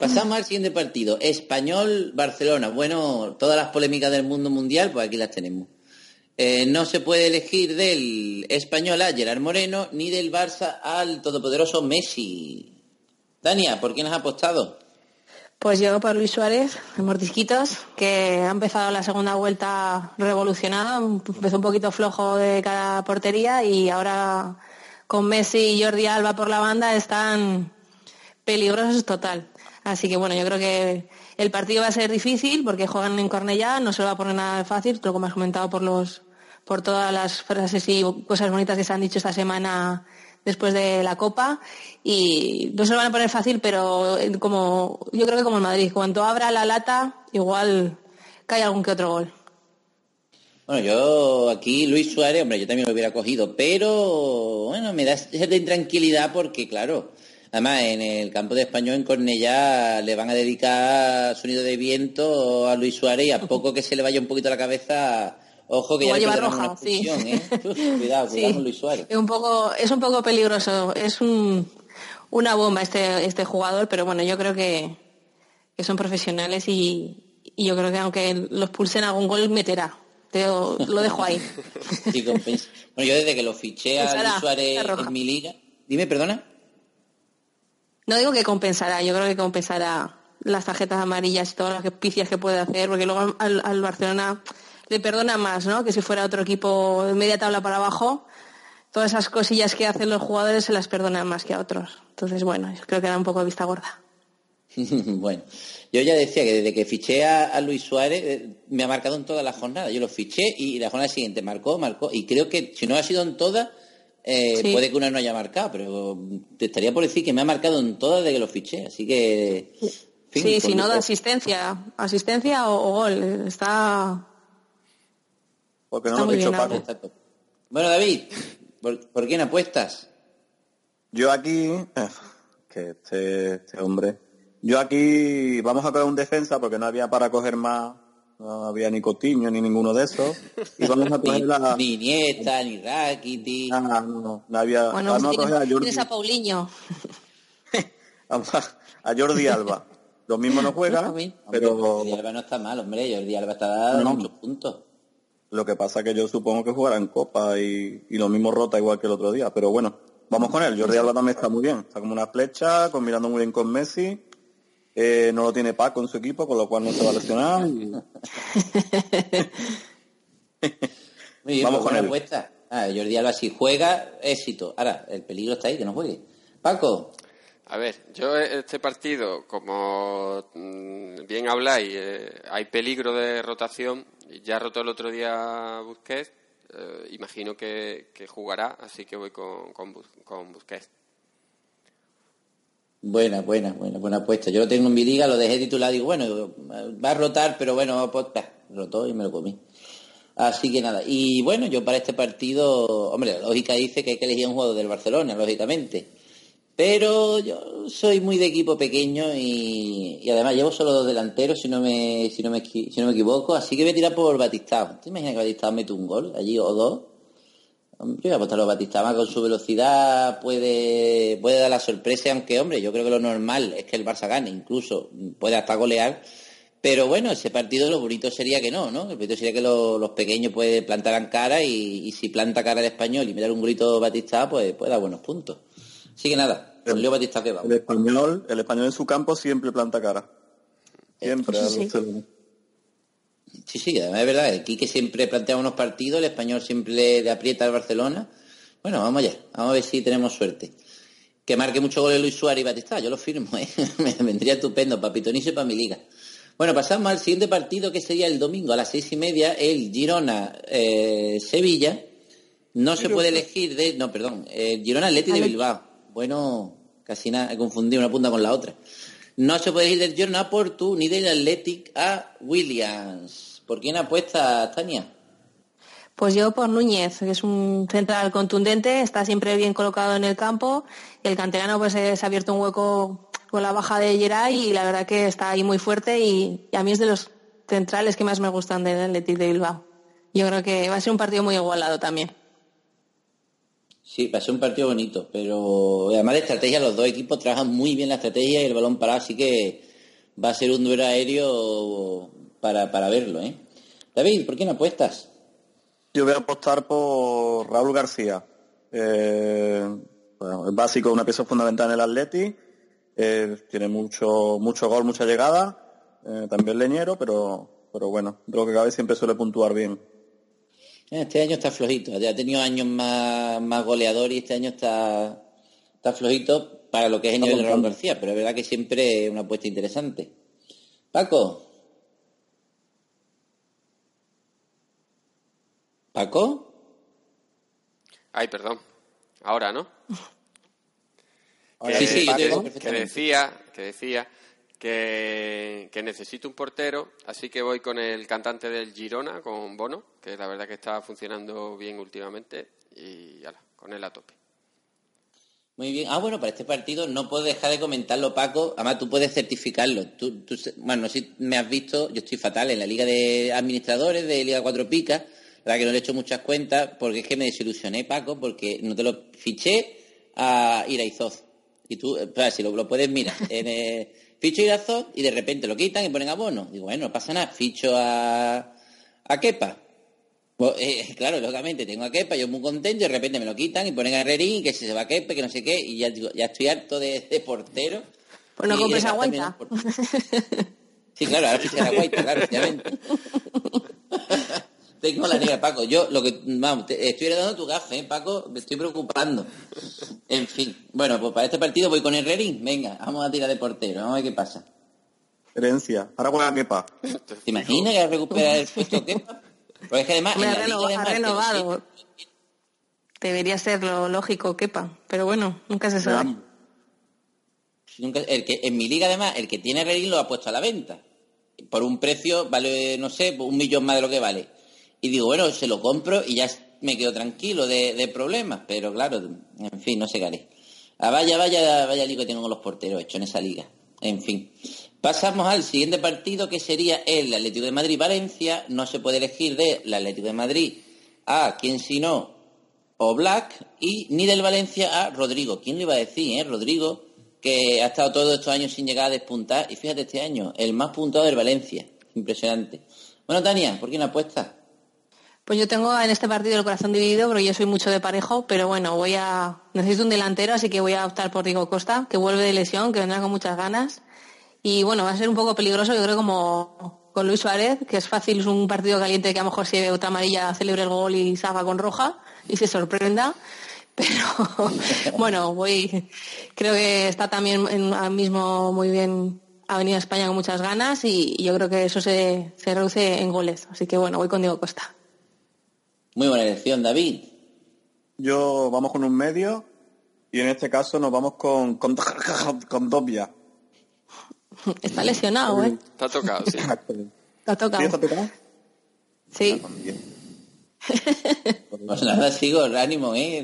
Pasamos al siguiente partido. Español-Barcelona. Bueno, todas las polémicas del mundo mundial, pues aquí las tenemos. Eh, no se puede elegir del español a Gerard Moreno ni del Barça al todopoderoso Messi. Dania, ¿por quién has apostado? Pues yo por Luis Suárez, de Mordisquitos, que ha empezado la segunda vuelta revolucionada, empezó un poquito flojo de cada portería y ahora con Messi y Jordi Alba por la banda están peligrosos total. Así que bueno, yo creo que el partido va a ser difícil porque juegan en Cornellá, no se lo va a poner nada fácil, como has comentado por los por todas las frases y cosas bonitas que se han dicho esta semana después de la Copa y no se lo van a poner fácil, pero eh, como yo creo que como el Madrid, cuando abra la lata igual cae algún que otro gol. Bueno, yo aquí Luis Suárez, hombre, yo también lo hubiera cogido, pero bueno, me da cierta intranquilidad porque, claro, además en el campo de Español en Cornellá le van a dedicar sonido de viento a Luis Suárez y a poco que se le vaya un poquito la cabeza, ojo que Como ya le lleva roja, una sí. ¿eh? <laughs> Cuidado, Sí. cuidado con Luis Suárez. Es un poco, es un poco peligroso, es un, una bomba este, este jugador, pero bueno, yo creo que, que son profesionales y, y yo creo que aunque los pulsen algún gol meterá. Te lo, lo dejo ahí. <laughs> Sí. Bueno, yo desde que lo fiché a Luis Suárez en mi liga. Dime, perdona. No digo que compensará, yo creo que compensará las tarjetas amarillas y todas las picias que puede hacer, porque luego al, al Barcelona le perdona más, ¿no? Que si fuera otro equipo de media tabla para abajo, todas esas cosillas que hacen los jugadores se las perdonan más que a otros. Entonces, bueno, yo creo que da un poco vista gorda. <laughs> bueno, yo ya decía que desde que fiché a, a Luis Suárez eh, me ha marcado en todas las jornadas. Yo lo fiché y la jornada siguiente marcó, marcó. Y creo que si no ha sido en todas, eh, Sí. puede que una no haya marcado, pero te estaría por decir que me ha marcado en todas desde que lo fiché. Así que. fin, sí, si no da asistencia, asistencia o, o gol, está... Porque no Está lo muy he dicho bien Paco. ahora. Bueno, David, ¿por, por quién apuestas? Yo aquí, eh, que este, este hombre, yo aquí vamos a coger un defensa porque no había para coger más, no había ni Cotiño ni ninguno de esos. Y vamos a <laughs> la... ni Iniesta, ni Rakitic. Ah, no, no, no había... Bueno, vamos a a Jordi, <laughs> a Paulinho. a- Jordi Alba. Lo mismo no juega, <laughs> Hombre, pero Jordi Alba no está mal, hombre. Jordi Alba está dando No. muchos puntos. lo que pasa que yo supongo que jugará en Copa y, y lo mismo rota igual que el otro día. Pero bueno, vamos con él. Jordi Alba también está muy bien. Está como una flecha, combinando muy bien con Messi. Eh, no lo tiene Paco en su equipo, con lo cual no se va a lesionar. y- <laughs> Muy bien, Vamos con él. apuesta. Ah, Jordi Alba si juega, éxito. Ahora, el peligro está ahí, que no juegue. Paco, A ver, yo este partido, como mm, bien habláis, eh, hay peligro de rotación. Ya rotó el otro día Busquets. eh, imagino que, que jugará, así que voy con, con, con Busquets. Buena, buena, buena, buena apuesta. Yo lo tengo en mi liga, lo dejé titulado, digo, bueno, va a rotar, pero bueno, pues, bah, rotó y me lo comí. Así que nada, y bueno, yo para este partido, hombre, la lógica dice que hay que elegir un juego del Barcelona, lógicamente. Pero yo soy muy de equipo pequeño y, además llevo solo dos delanteros, si no me, si no me, si no me equivoco, así que voy a tirar por Batistao. ¿Te imaginas que Batistao mete un gol allí o dos? Hombre, Yo voy a apostar a Batista más con su velocidad puede, puede dar la sorpresa, aunque hombre, yo creo que lo normal es que el Barça gane, incluso puede hasta golear. Pero bueno, ese partido lo bonito sería que no, ¿no? El bonito sería que lo- los pequeños pues plantaran cara y, y si planta cara el español y me da un grito Batista, pues puede dar buenos puntos. Así que nada, con Leo Batista que va. El español, el español en su campo siempre planta cara. Siempre. Sí. Sí, sí, además es verdad, aquí que siempre plantea unos partidos, el español siempre le, aprieta al Barcelona. Bueno, vamos allá, vamos a ver si tenemos suerte. Que marque mucho goles Luis Suárez y Batista, yo lo firmo, <laughs> ¿eh? me vendría estupendo para Pitoniso y para mi liga. Bueno, pasamos al siguiente partido que sería el domingo a las seis y media, el Girona-Sevilla. no se puede elegir de... No, perdón, el Girona Atleti de Bilbao. Bueno, casi nada, he confundido una punta con la otra. No se puede elegir del Girona a Portu ni del Athletic a Williams. ¿Por quién apuesta, Tania? Pues yo por Núñez, que es un central contundente, está siempre bien colocado en el campo y el canterano pues se ha abierto un hueco con la baja de Geray y la verdad que está ahí muy fuerte y, y a mí es de los centrales que más me gustan del Athletic de Bilbao. Yo creo que va a ser un partido muy igualado también. Sí, ser un partido bonito, pero además de estrategia, los dos equipos trabajan muy bien la estrategia y el balón parado, así que va a ser un duelo aéreo para, para verlo, ¿eh? David, ¿por qué no apuestas? Yo voy a apostar por Raúl García. Eh, bueno, es básico, una pieza fundamental en el Atleti. Eh, tiene mucho, mucho gol, mucha llegada. Eh, también leñero, pero, pero bueno, creo que cada vez siempre suele puntuar bien. Este año está flojito, ya ha tenido años más, más goleador y este año está, está flojito para lo que es el nivel de Raúl García, pero es verdad que siempre es una apuesta interesante. Paco. ¿Paco? Ay, perdón. Ahora, ¿no? <laughs> Ahora que, sí, sí, yo te que- decía, que decía que, necesito un portero, así que voy con el cantante del Girona, con Bono, que la verdad que está funcionando bien últimamente, y ala, con él a tope. Muy bien. Ah, bueno, para este partido no puedo dejar de comentarlo, Paco. Además, tú puedes certificarlo. Tú, tú bueno, si me has visto, yo estoy fatal en la Liga de Administradores de Liga Cuatro Picas. La verdad que no le he hecho muchas cuentas porque es que me desilusioné, Paco, porque no te lo fiché a Iraizoz. Y tú, espera, si lo, lo puedes mirar. En, <laughs> eh, ficho a Iraizoz y de repente lo quitan y ponen a Bono. Digo, bueno, no pasa nada. Ficho a, a Kepa. Pues, eh, <laughs> claro, lógicamente tengo a Kepa, yo muy contento y de repente me lo quitan y ponen a Herrerín, que si se va a Kepa, que no sé qué, y ya, digo, ya estoy harto de, de portero. Pues no compres a además también Guaita. Sí, claro, ahora fichar a Guaita, claro, efectivamente. <laughs> Tengo la negra, Paco. Yo lo que, vamos, te estoy heredando tu gafe, ¿eh, Paco? Me estoy preocupando. En fin. Bueno, pues para este partido voy con Herrerín. Venga, vamos a tirar de portero, vamos a ver qué pasa. Herencia. Ahora juega Kepa. ¿Te imaginas que recupera el puesto Kepa? Porque es que además, Me en ha, renovado. Debería ser lo lógico, quepa. Pero bueno, nunca se sabe. Nunca- el que, en mi liga, además, el que tiene Herrerín lo ha puesto a la venta. Por un precio, vale, no sé, un millón más de lo que vale. Y digo, bueno, se lo compro y ya me quedo tranquilo de, de problemas. Pero claro, en fin, no sé qué haré. Ah, vaya, vaya, vaya lío que tengo con los porteros hecho en esa liga. En fin. Pasamos al siguiente partido que sería el Atlético de Madrid-Valencia. No se puede elegir del Atlético de Madrid a quién si no o Black y ni del Valencia a Rodrigo. ¿Quién le iba a decir, eh? Rodrigo, que ha estado todos estos años sin llegar a despuntar y fíjate este año, el más puntado del Valencia. Impresionante. Bueno, Tania, ¿por quién apuesta? Pues yo tengo en este partido el corazón dividido porque yo soy mucho de parejo, pero bueno, voy a necesito un delantero, así que voy a optar por Diego Costa, que vuelve de lesión, que vendrá con muchas ganas. Y bueno, va a ser un poco peligroso, yo creo como con Luis Suárez, que es fácil, es un partido caliente que a lo mejor si otra amarilla celebre el gol y salga con roja y se sorprenda. <laughs> Pero bueno, voy, creo que está también ahora mismo muy bien ha venido a España con muchas ganas y, yo creo que eso se reduce en goles. Así que bueno, voy con Diego Costa. Muy buena elección, David. Yo vamos con un medio y en este caso nos vamos con, con, <laughs> con Dobia. Está lesionado, ¿eh? Está tocado, sí. <laughs> Ha tocado. ¿Sí está tocado? Sí. <laughs> Pues nada, sigo, ánimo, ¿eh?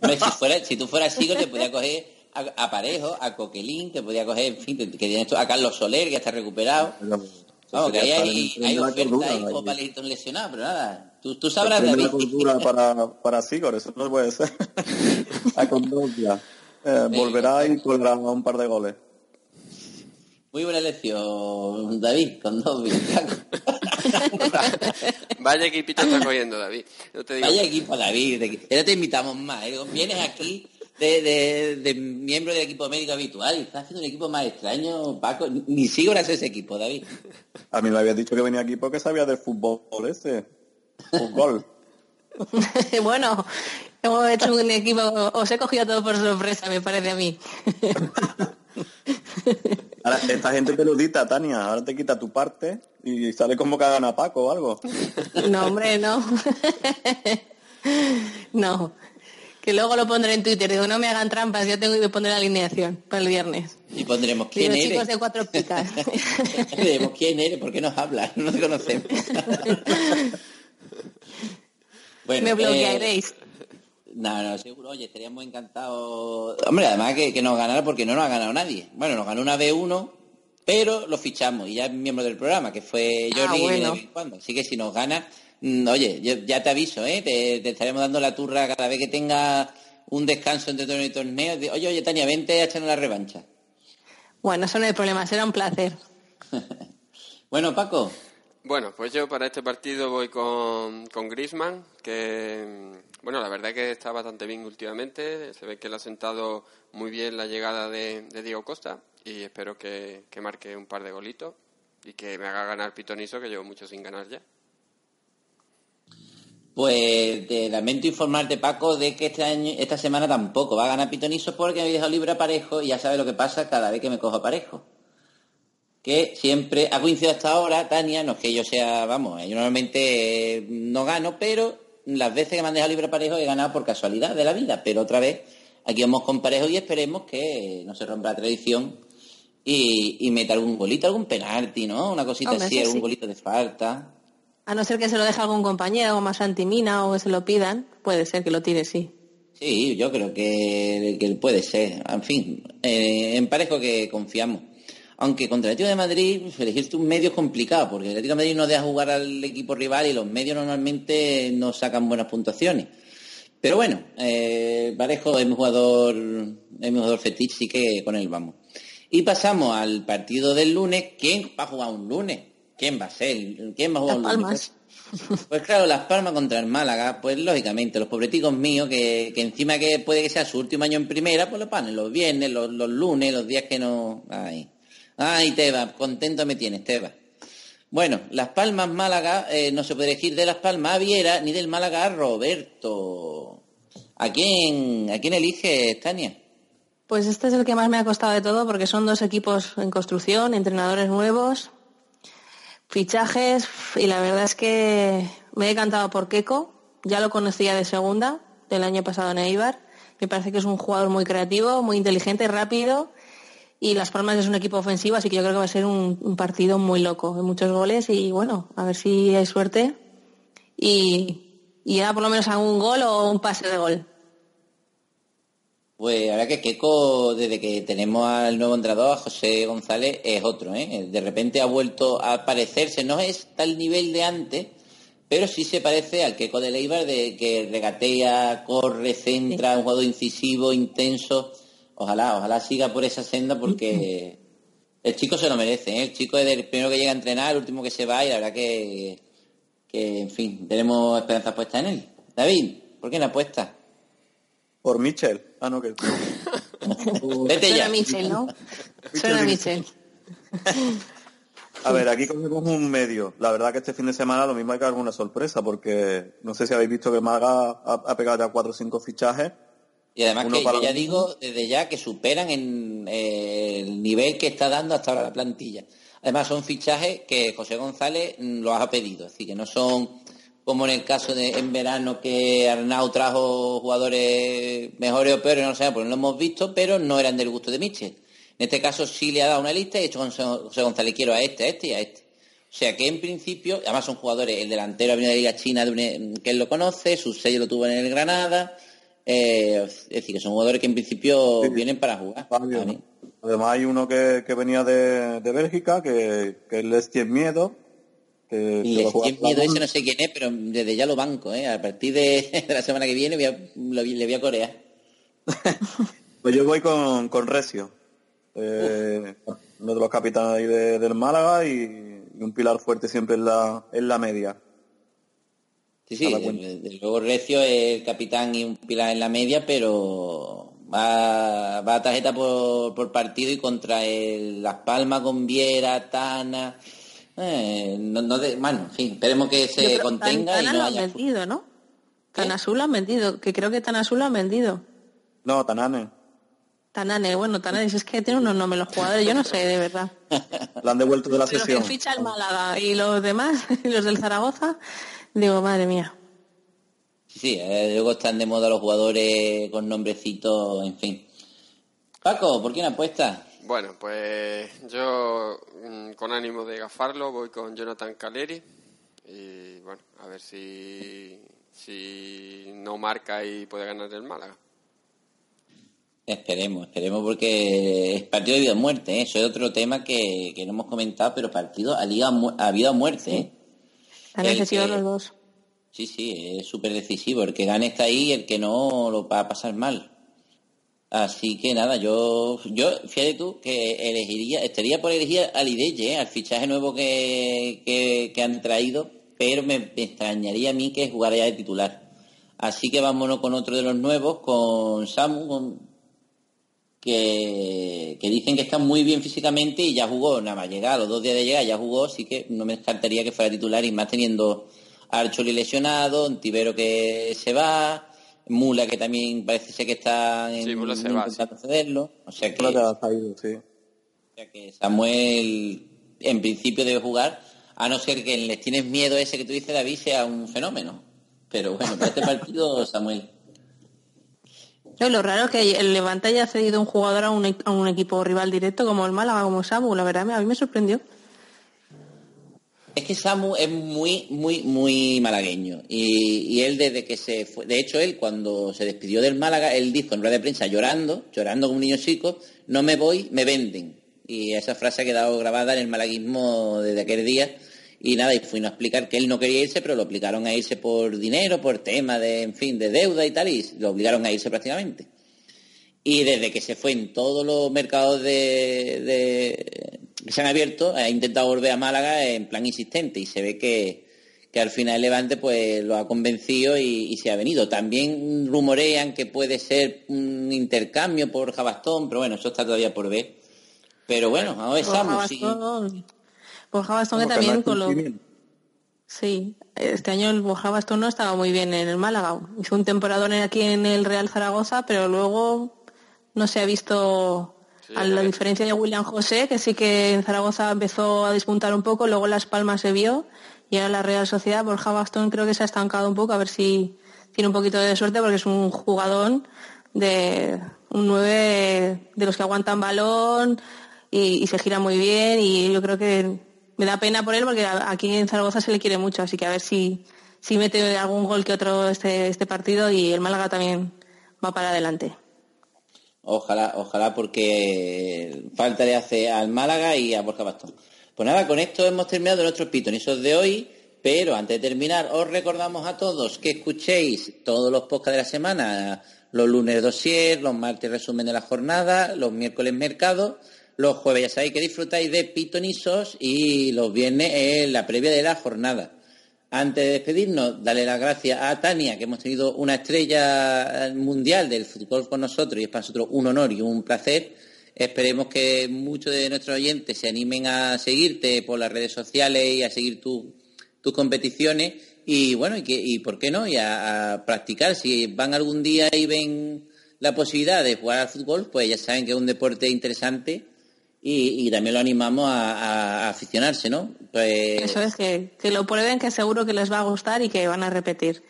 Hombre, si, fuera, si tú fueras Sigo, te podía coger a, a Parejo, a Coquelín, te podía coger, en fin, te- que esto- a Carlos Soler, que ya está recuperado. Vamos, que ahí hay, hay oferta para lesionados, lesionado, pero nada. Tú, tú sabrás, David. la cultura <laughs> para, para Sigor, eso no puede ser. <laughs> a Condovia. Eh, volverá y colará un par de goles. Muy buena elección, David, con dos. <laughs> Vaya equipito está cogiendo, David. No te digo. Vaya equipo, David. Ya no te invitamos más. ¿eh? Vienes aquí de, de, de miembro del equipo médico habitual y estás haciendo un equipo más extraño, Paco. Ni sigo hace ese equipo, David. A mí me habías dicho que venía aquí porque sabía del fútbol ese. Fútbol. <laughs> bueno, hemos hecho un equipo, os he cogido todo por sorpresa, me parece a mí. <laughs> Ahora, esta gente te lo dita, Tania. Ahora te quita tu parte y sale como que hagan a Paco o algo. No, hombre, no. <laughs> no. Que luego lo pondré en Twitter. Digo, no me hagan trampas, yo tengo que poner la alineación para el viernes. Y pondremos quién Digo, eres. chicos de cuatro picas. <laughs> Diremos quién eres, ¿por qué nos hablas? No te conocemos. <laughs> bueno, me eh, bloquearéis. No, no, seguro, oye, estaríamos encantados. Hombre, además que, que nos ganara porque no nos ha ganado nadie. Bueno, nos ganó una B1, pero lo fichamos y ya es miembro del programa, que fue Jordi Ah, bueno. de vez en cuando. Así que si nos gana, oye, yo ya te aviso, ¿eh? Te, te estaremos dando la turra cada vez que tenga un descanso entre torneo y torneo. Oye, oye, Tania, vente a echarnos la revancha. Bueno, eso no hay problema, será un placer. <laughs> Bueno, Paco, Bueno, pues yo para este partido voy con, con Griezmann, que mm, bueno, la verdad que está bastante bien últimamente. Se ve que le ha sentado muy bien la llegada de, de Diego Costa y espero que, que marque un par de golitos y que me haga ganar Pitoniso, que llevo mucho sin ganar ya. Pues te lamento informarte, Paco, de que este año, esta semana tampoco va a ganar Pitoniso porque me he dejado libre a Parejo y ya sabes lo que pasa cada vez que me cojo a Parejo. Que siempre ha coincidido hasta ahora, Tania, no es que yo sea, vamos, yo normalmente eh, no gano, pero las veces que me han dejado libre a Parejo he ganado por casualidad de la vida, pero otra vez aquí vamos con Parejo y esperemos que no se rompa la tradición y, y meta algún golito, algún penalti, ¿no? Una cosita Hombre, así, algún sí. golito de falta. A no ser que se lo deje algún compañero, o más antimina, o que se lo pidan, puede ser que lo tire, sí. Sí, yo creo que, que puede ser. En fin, eh, en parejo que confiamos. Aunque contra el Atlético de Madrid, pues, elegirte un medio es complicado, porque el Atlético de Madrid no deja jugar al equipo rival y los medios normalmente no sacan buenas puntuaciones. Pero bueno, eh, Parejo es mi jugador, es mi jugador fetiche, sí que con él vamos. Y pasamos al partido del lunes. ¿Quién va a jugar un lunes? ¿Quién va a ser? ¿Quién va a jugar Las? Palmas. <laughs> Pues claro, Las Palmas contra el Málaga, pues lógicamente, los pobreticos míos, que, que encima que puede que sea su último año en primera, pues lo ponen los viernes, los, los lunes, los días que no... Ay, ay, Teba, contento me tienes, Teba. Bueno, Las Palmas, Málaga, eh, no se puede elegir de Las Palmas a Viera, ni del Málaga a Roberto. ¿A quién, a quién eliges, Tania? Pues este es el que más me ha costado de todo porque son dos equipos en construcción, entrenadores nuevos, fichajes y la verdad es que me he decantado por Keco, ya lo conocía de segunda, del año pasado en Eibar, me parece que es un jugador muy creativo, muy inteligente, rápido y Las Palmas es un equipo ofensivo, así que yo creo que va a ser un, partido muy loco, de muchos goles y bueno, a ver si hay suerte y, y ya por lo menos un gol o un pase de gol. Pues ahora que Keco, desde que tenemos al nuevo entrenador, a José González, es otro, ¿eh? De repente ha vuelto a parecerse, no es tal nivel de antes, pero sí se parece al Keco de Leibar, de que regatea, corre, centra, un jugador incisivo, intenso. Ojalá, ojalá siga por esa senda porque el chico se lo merece, ¿eh? El chico es el primero que llega a entrenar, el último que se va y la verdad que, que en fin, tenemos esperanzas puestas en él. David, ¿por qué no apuestas? Por Michel. Ah, no, que... <laughs> Vete Suena ya. Michel, ¿no? Suena Michel. A ver, aquí cogemos un medio. La verdad que este fin de semana lo mismo hay que alguna sorpresa, porque no sé si habéis visto que Málaga ha, ha pegado ya cuatro o cinco fichajes. Y además Uno que para yo ya digo desde ya que superan en eh, el nivel que está dando hasta ahora la plantilla. Además son fichajes que José González mm, los ha pedido, es decir, que no son como en el caso de en verano que Arnau trajo jugadores mejores o peores, no sé, porque no lo hemos visto, pero no eran del gusto de Michel. En este caso sí le ha dado una lista y ha hecho José González, quiero a este, a este y a este. O sea que en principio, además son jugadores, el delantero ha venido de la Liga China de un- que él lo conoce, su sello lo tuvo en el Granada, eh, es decir, que son jugadores que en principio vienen para jugar. Fabio, Además hay uno que, que venía de, de Bélgica, que, que les tiene miedo. Que, Y que tiene miedo ese no sé quién es, pero desde ya lo banco, ¿eh? A partir de, <laughs> de la semana que viene voy a- lo- le voy a corear. <laughs> Pues yo voy con, con Recio, eh, uno de los capitanes ahí de- del Málaga y, y un pilar fuerte siempre en la, en la media. Sí, sí, desde luego Recio es el capitán y un pilar en la media, pero va, va a tarjeta por, por partido y contra el Las Palmas con Viera, Tana. Eh, no, no de- bueno, en fin, esperemos que se contenga tan, y Tana no lo han haya. vendido, ¿no? Tan azul lo han vendido, que creo que tan azul lo han vendido. No, Tanane. Tanane, bueno, Tanane, si es que tiene unos nombres los jugadores, yo no sé, de verdad. <laughs> La han devuelto de la Pero que sesión. ficha el Málaga y los demás, y <laughs> los del Zaragoza, digo, madre mía. Sí, eh, luego están de moda los jugadores con nombrecitos, en fin. Paco, ¿por qué no apuestas? Bueno, pues yo mm, con ánimo de gafarlo voy con Jonathan Caleri y bueno, a ver si, si no marca y puede ganar el Málaga. Esperemos, esperemos porque es partido de vida o muerte, ¿eh? eso es otro tema que, que no hemos comentado, pero partido a, liga, a vida o muerte. ¿eh? Han los dos. Sí, sí, es súper decisivo. El que gane está ahí, el que no lo va a pasar mal. Así que nada, yo, yo fíjate tú que elegiría, estaría por elegir al Ideye, al fichaje nuevo que, que, han traído, pero me, extrañaría a mí que jugara ya de titular. Así que vámonos con otro de los nuevos, con Samu, que, que dicen que está muy bien físicamente y ya jugó, nada más llegar, los dos días de llegar ya jugó, así que no me descartaría que fuera titular y más teniendo Archoli lesionado, Antivero que se va, Mula que también parece ser que está en, Sí, Mula se va, intentando cederlo, o sea que, sí. o sea que Samuel en principio debe jugar, a no ser que les tienes miedo ese que tú dices David sea un fenómeno. Pero bueno, para este partido <laughs> Samuel. No, lo raro es que el Levante haya cedido un jugador a un, e- a un equipo rival directo como el Málaga, como Samu. La verdad, a mí me sorprendió. Es que Samu es muy, muy, muy malagueño. Y, él desde que se fue, de hecho él cuando se despidió del Málaga, él dijo en rueda de prensa llorando, llorando como un niño chico, no me voy, me venden. Y esa frase ha quedado grabada en el malaguismo desde aquel día. Y nada, y fui a explicar que él no quería irse, pero lo obligaron a irse por dinero, por tema de, en fin, de deuda y tal, y lo obligaron a irse prácticamente. Y desde que se fue en todos los mercados de, se han abierto, ha intentado volver a Málaga en plan insistente y se ve que, que al final el Levante pues lo ha convencido y, y se ha venido. También rumorean que puede ser un intercambio por Jabastón, pero bueno, eso está todavía por ver. Pero bueno, a ver, Borja Samu, sí. Bastón, Borja Bastón que también con lo... Sí, este año el Borja Bastón no estaba muy bien en el Málaga. Hizo un temporadón aquí en el Real Zaragoza, pero luego no se ha visto, Sí, a la diferencia de William José, que sí que en Zaragoza empezó a despuntar un poco, luego en Las Palmas se vio, y ahora la Real Sociedad, Borja Bastón creo que se ha estancado un poco, a ver si tiene un poquito de suerte, porque es un jugador de un 9 de los que aguantan balón y, y se gira muy bien, y yo creo que me da pena por él porque aquí en Zaragoza se le quiere mucho, así que a ver si, si mete algún gol que otro este, este partido y el Málaga también va para adelante. Ojalá, ojalá, porque falta le hace al Málaga y a Borja Bastón. Pues nada, con esto hemos terminado nuestros pitonisos de hoy, pero antes de terminar, os recordamos a todos que escuchéis todos los podcasts de la semana, los lunes dossier, los martes resumen de la jornada, los miércoles mercado, los jueves ya sabéis que disfrutáis de pitonisos y los viernes es la previa de la jornada. Antes de despedirnos, darle las gracias a Tania, que hemos tenido una estrella mundial del fútbol con nosotros y es para nosotros un honor y un placer. Esperemos que muchos de nuestros oyentes se animen a seguirte por las redes sociales y a seguir tu- tus competiciones y bueno, y, que, y por qué no, y a, a practicar. Si van algún día y ven la posibilidad de jugar al fútbol, pues ya saben que es un deporte interesante y, y también lo animamos a, aficionarse, ¿no? Pues, Eso es, que, que lo prueben, que seguro que les va a gustar y que van a repetir.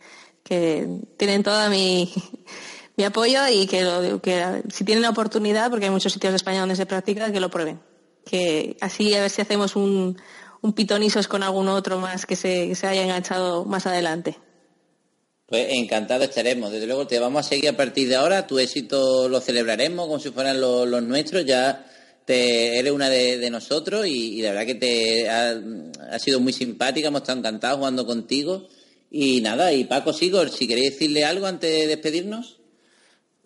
Que tienen todo mi, <laughs> mi apoyo y que, lo- que si tienen la oportunidad, porque hay muchos sitios de España donde se practica, que lo prueben. Que así a ver si hacemos un, un pitonisos con algún otro más que se, que se haya enganchado más adelante. Pues encantado estaremos. Desde luego te vamos a seguir a partir de ahora. Tu éxito lo celebraremos como si fueran los, los nuestros. Ya te, eres una de, de nosotros y, y la verdad que te ha, sido muy simpática. Hemos estado encantados jugando contigo. Y nada, y Paco Sigor, si queréis decirle algo antes de despedirnos.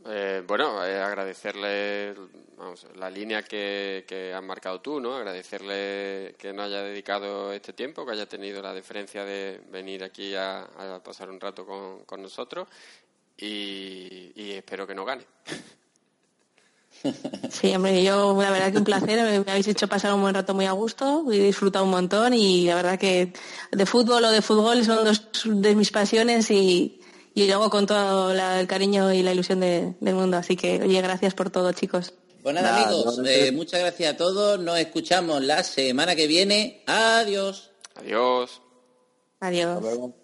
Eh, bueno, eh, agradecerle vamos, la línea que, que marcado tú, ¿no? Agradecerle que nos haya dedicado este tiempo, que haya tenido la deferencia de venir aquí a, a pasar un rato con, con nosotros y espero que no gane. <laughs> Sí, hombre, yo la verdad que un placer, me habéis hecho pasar un buen rato muy a gusto, he disfrutado un montón y la verdad que de fútbol o de fútbol son dos de mis pasiones y, y luego con todo la- el cariño y la ilusión de- del mundo. Así que, oye, gracias por todo, chicos. Pues nada, Nada, amigos, eh, muchas gracias a todos. Nos escuchamos la semana que viene. Adiós. Adiós. Adiós. Hasta luego.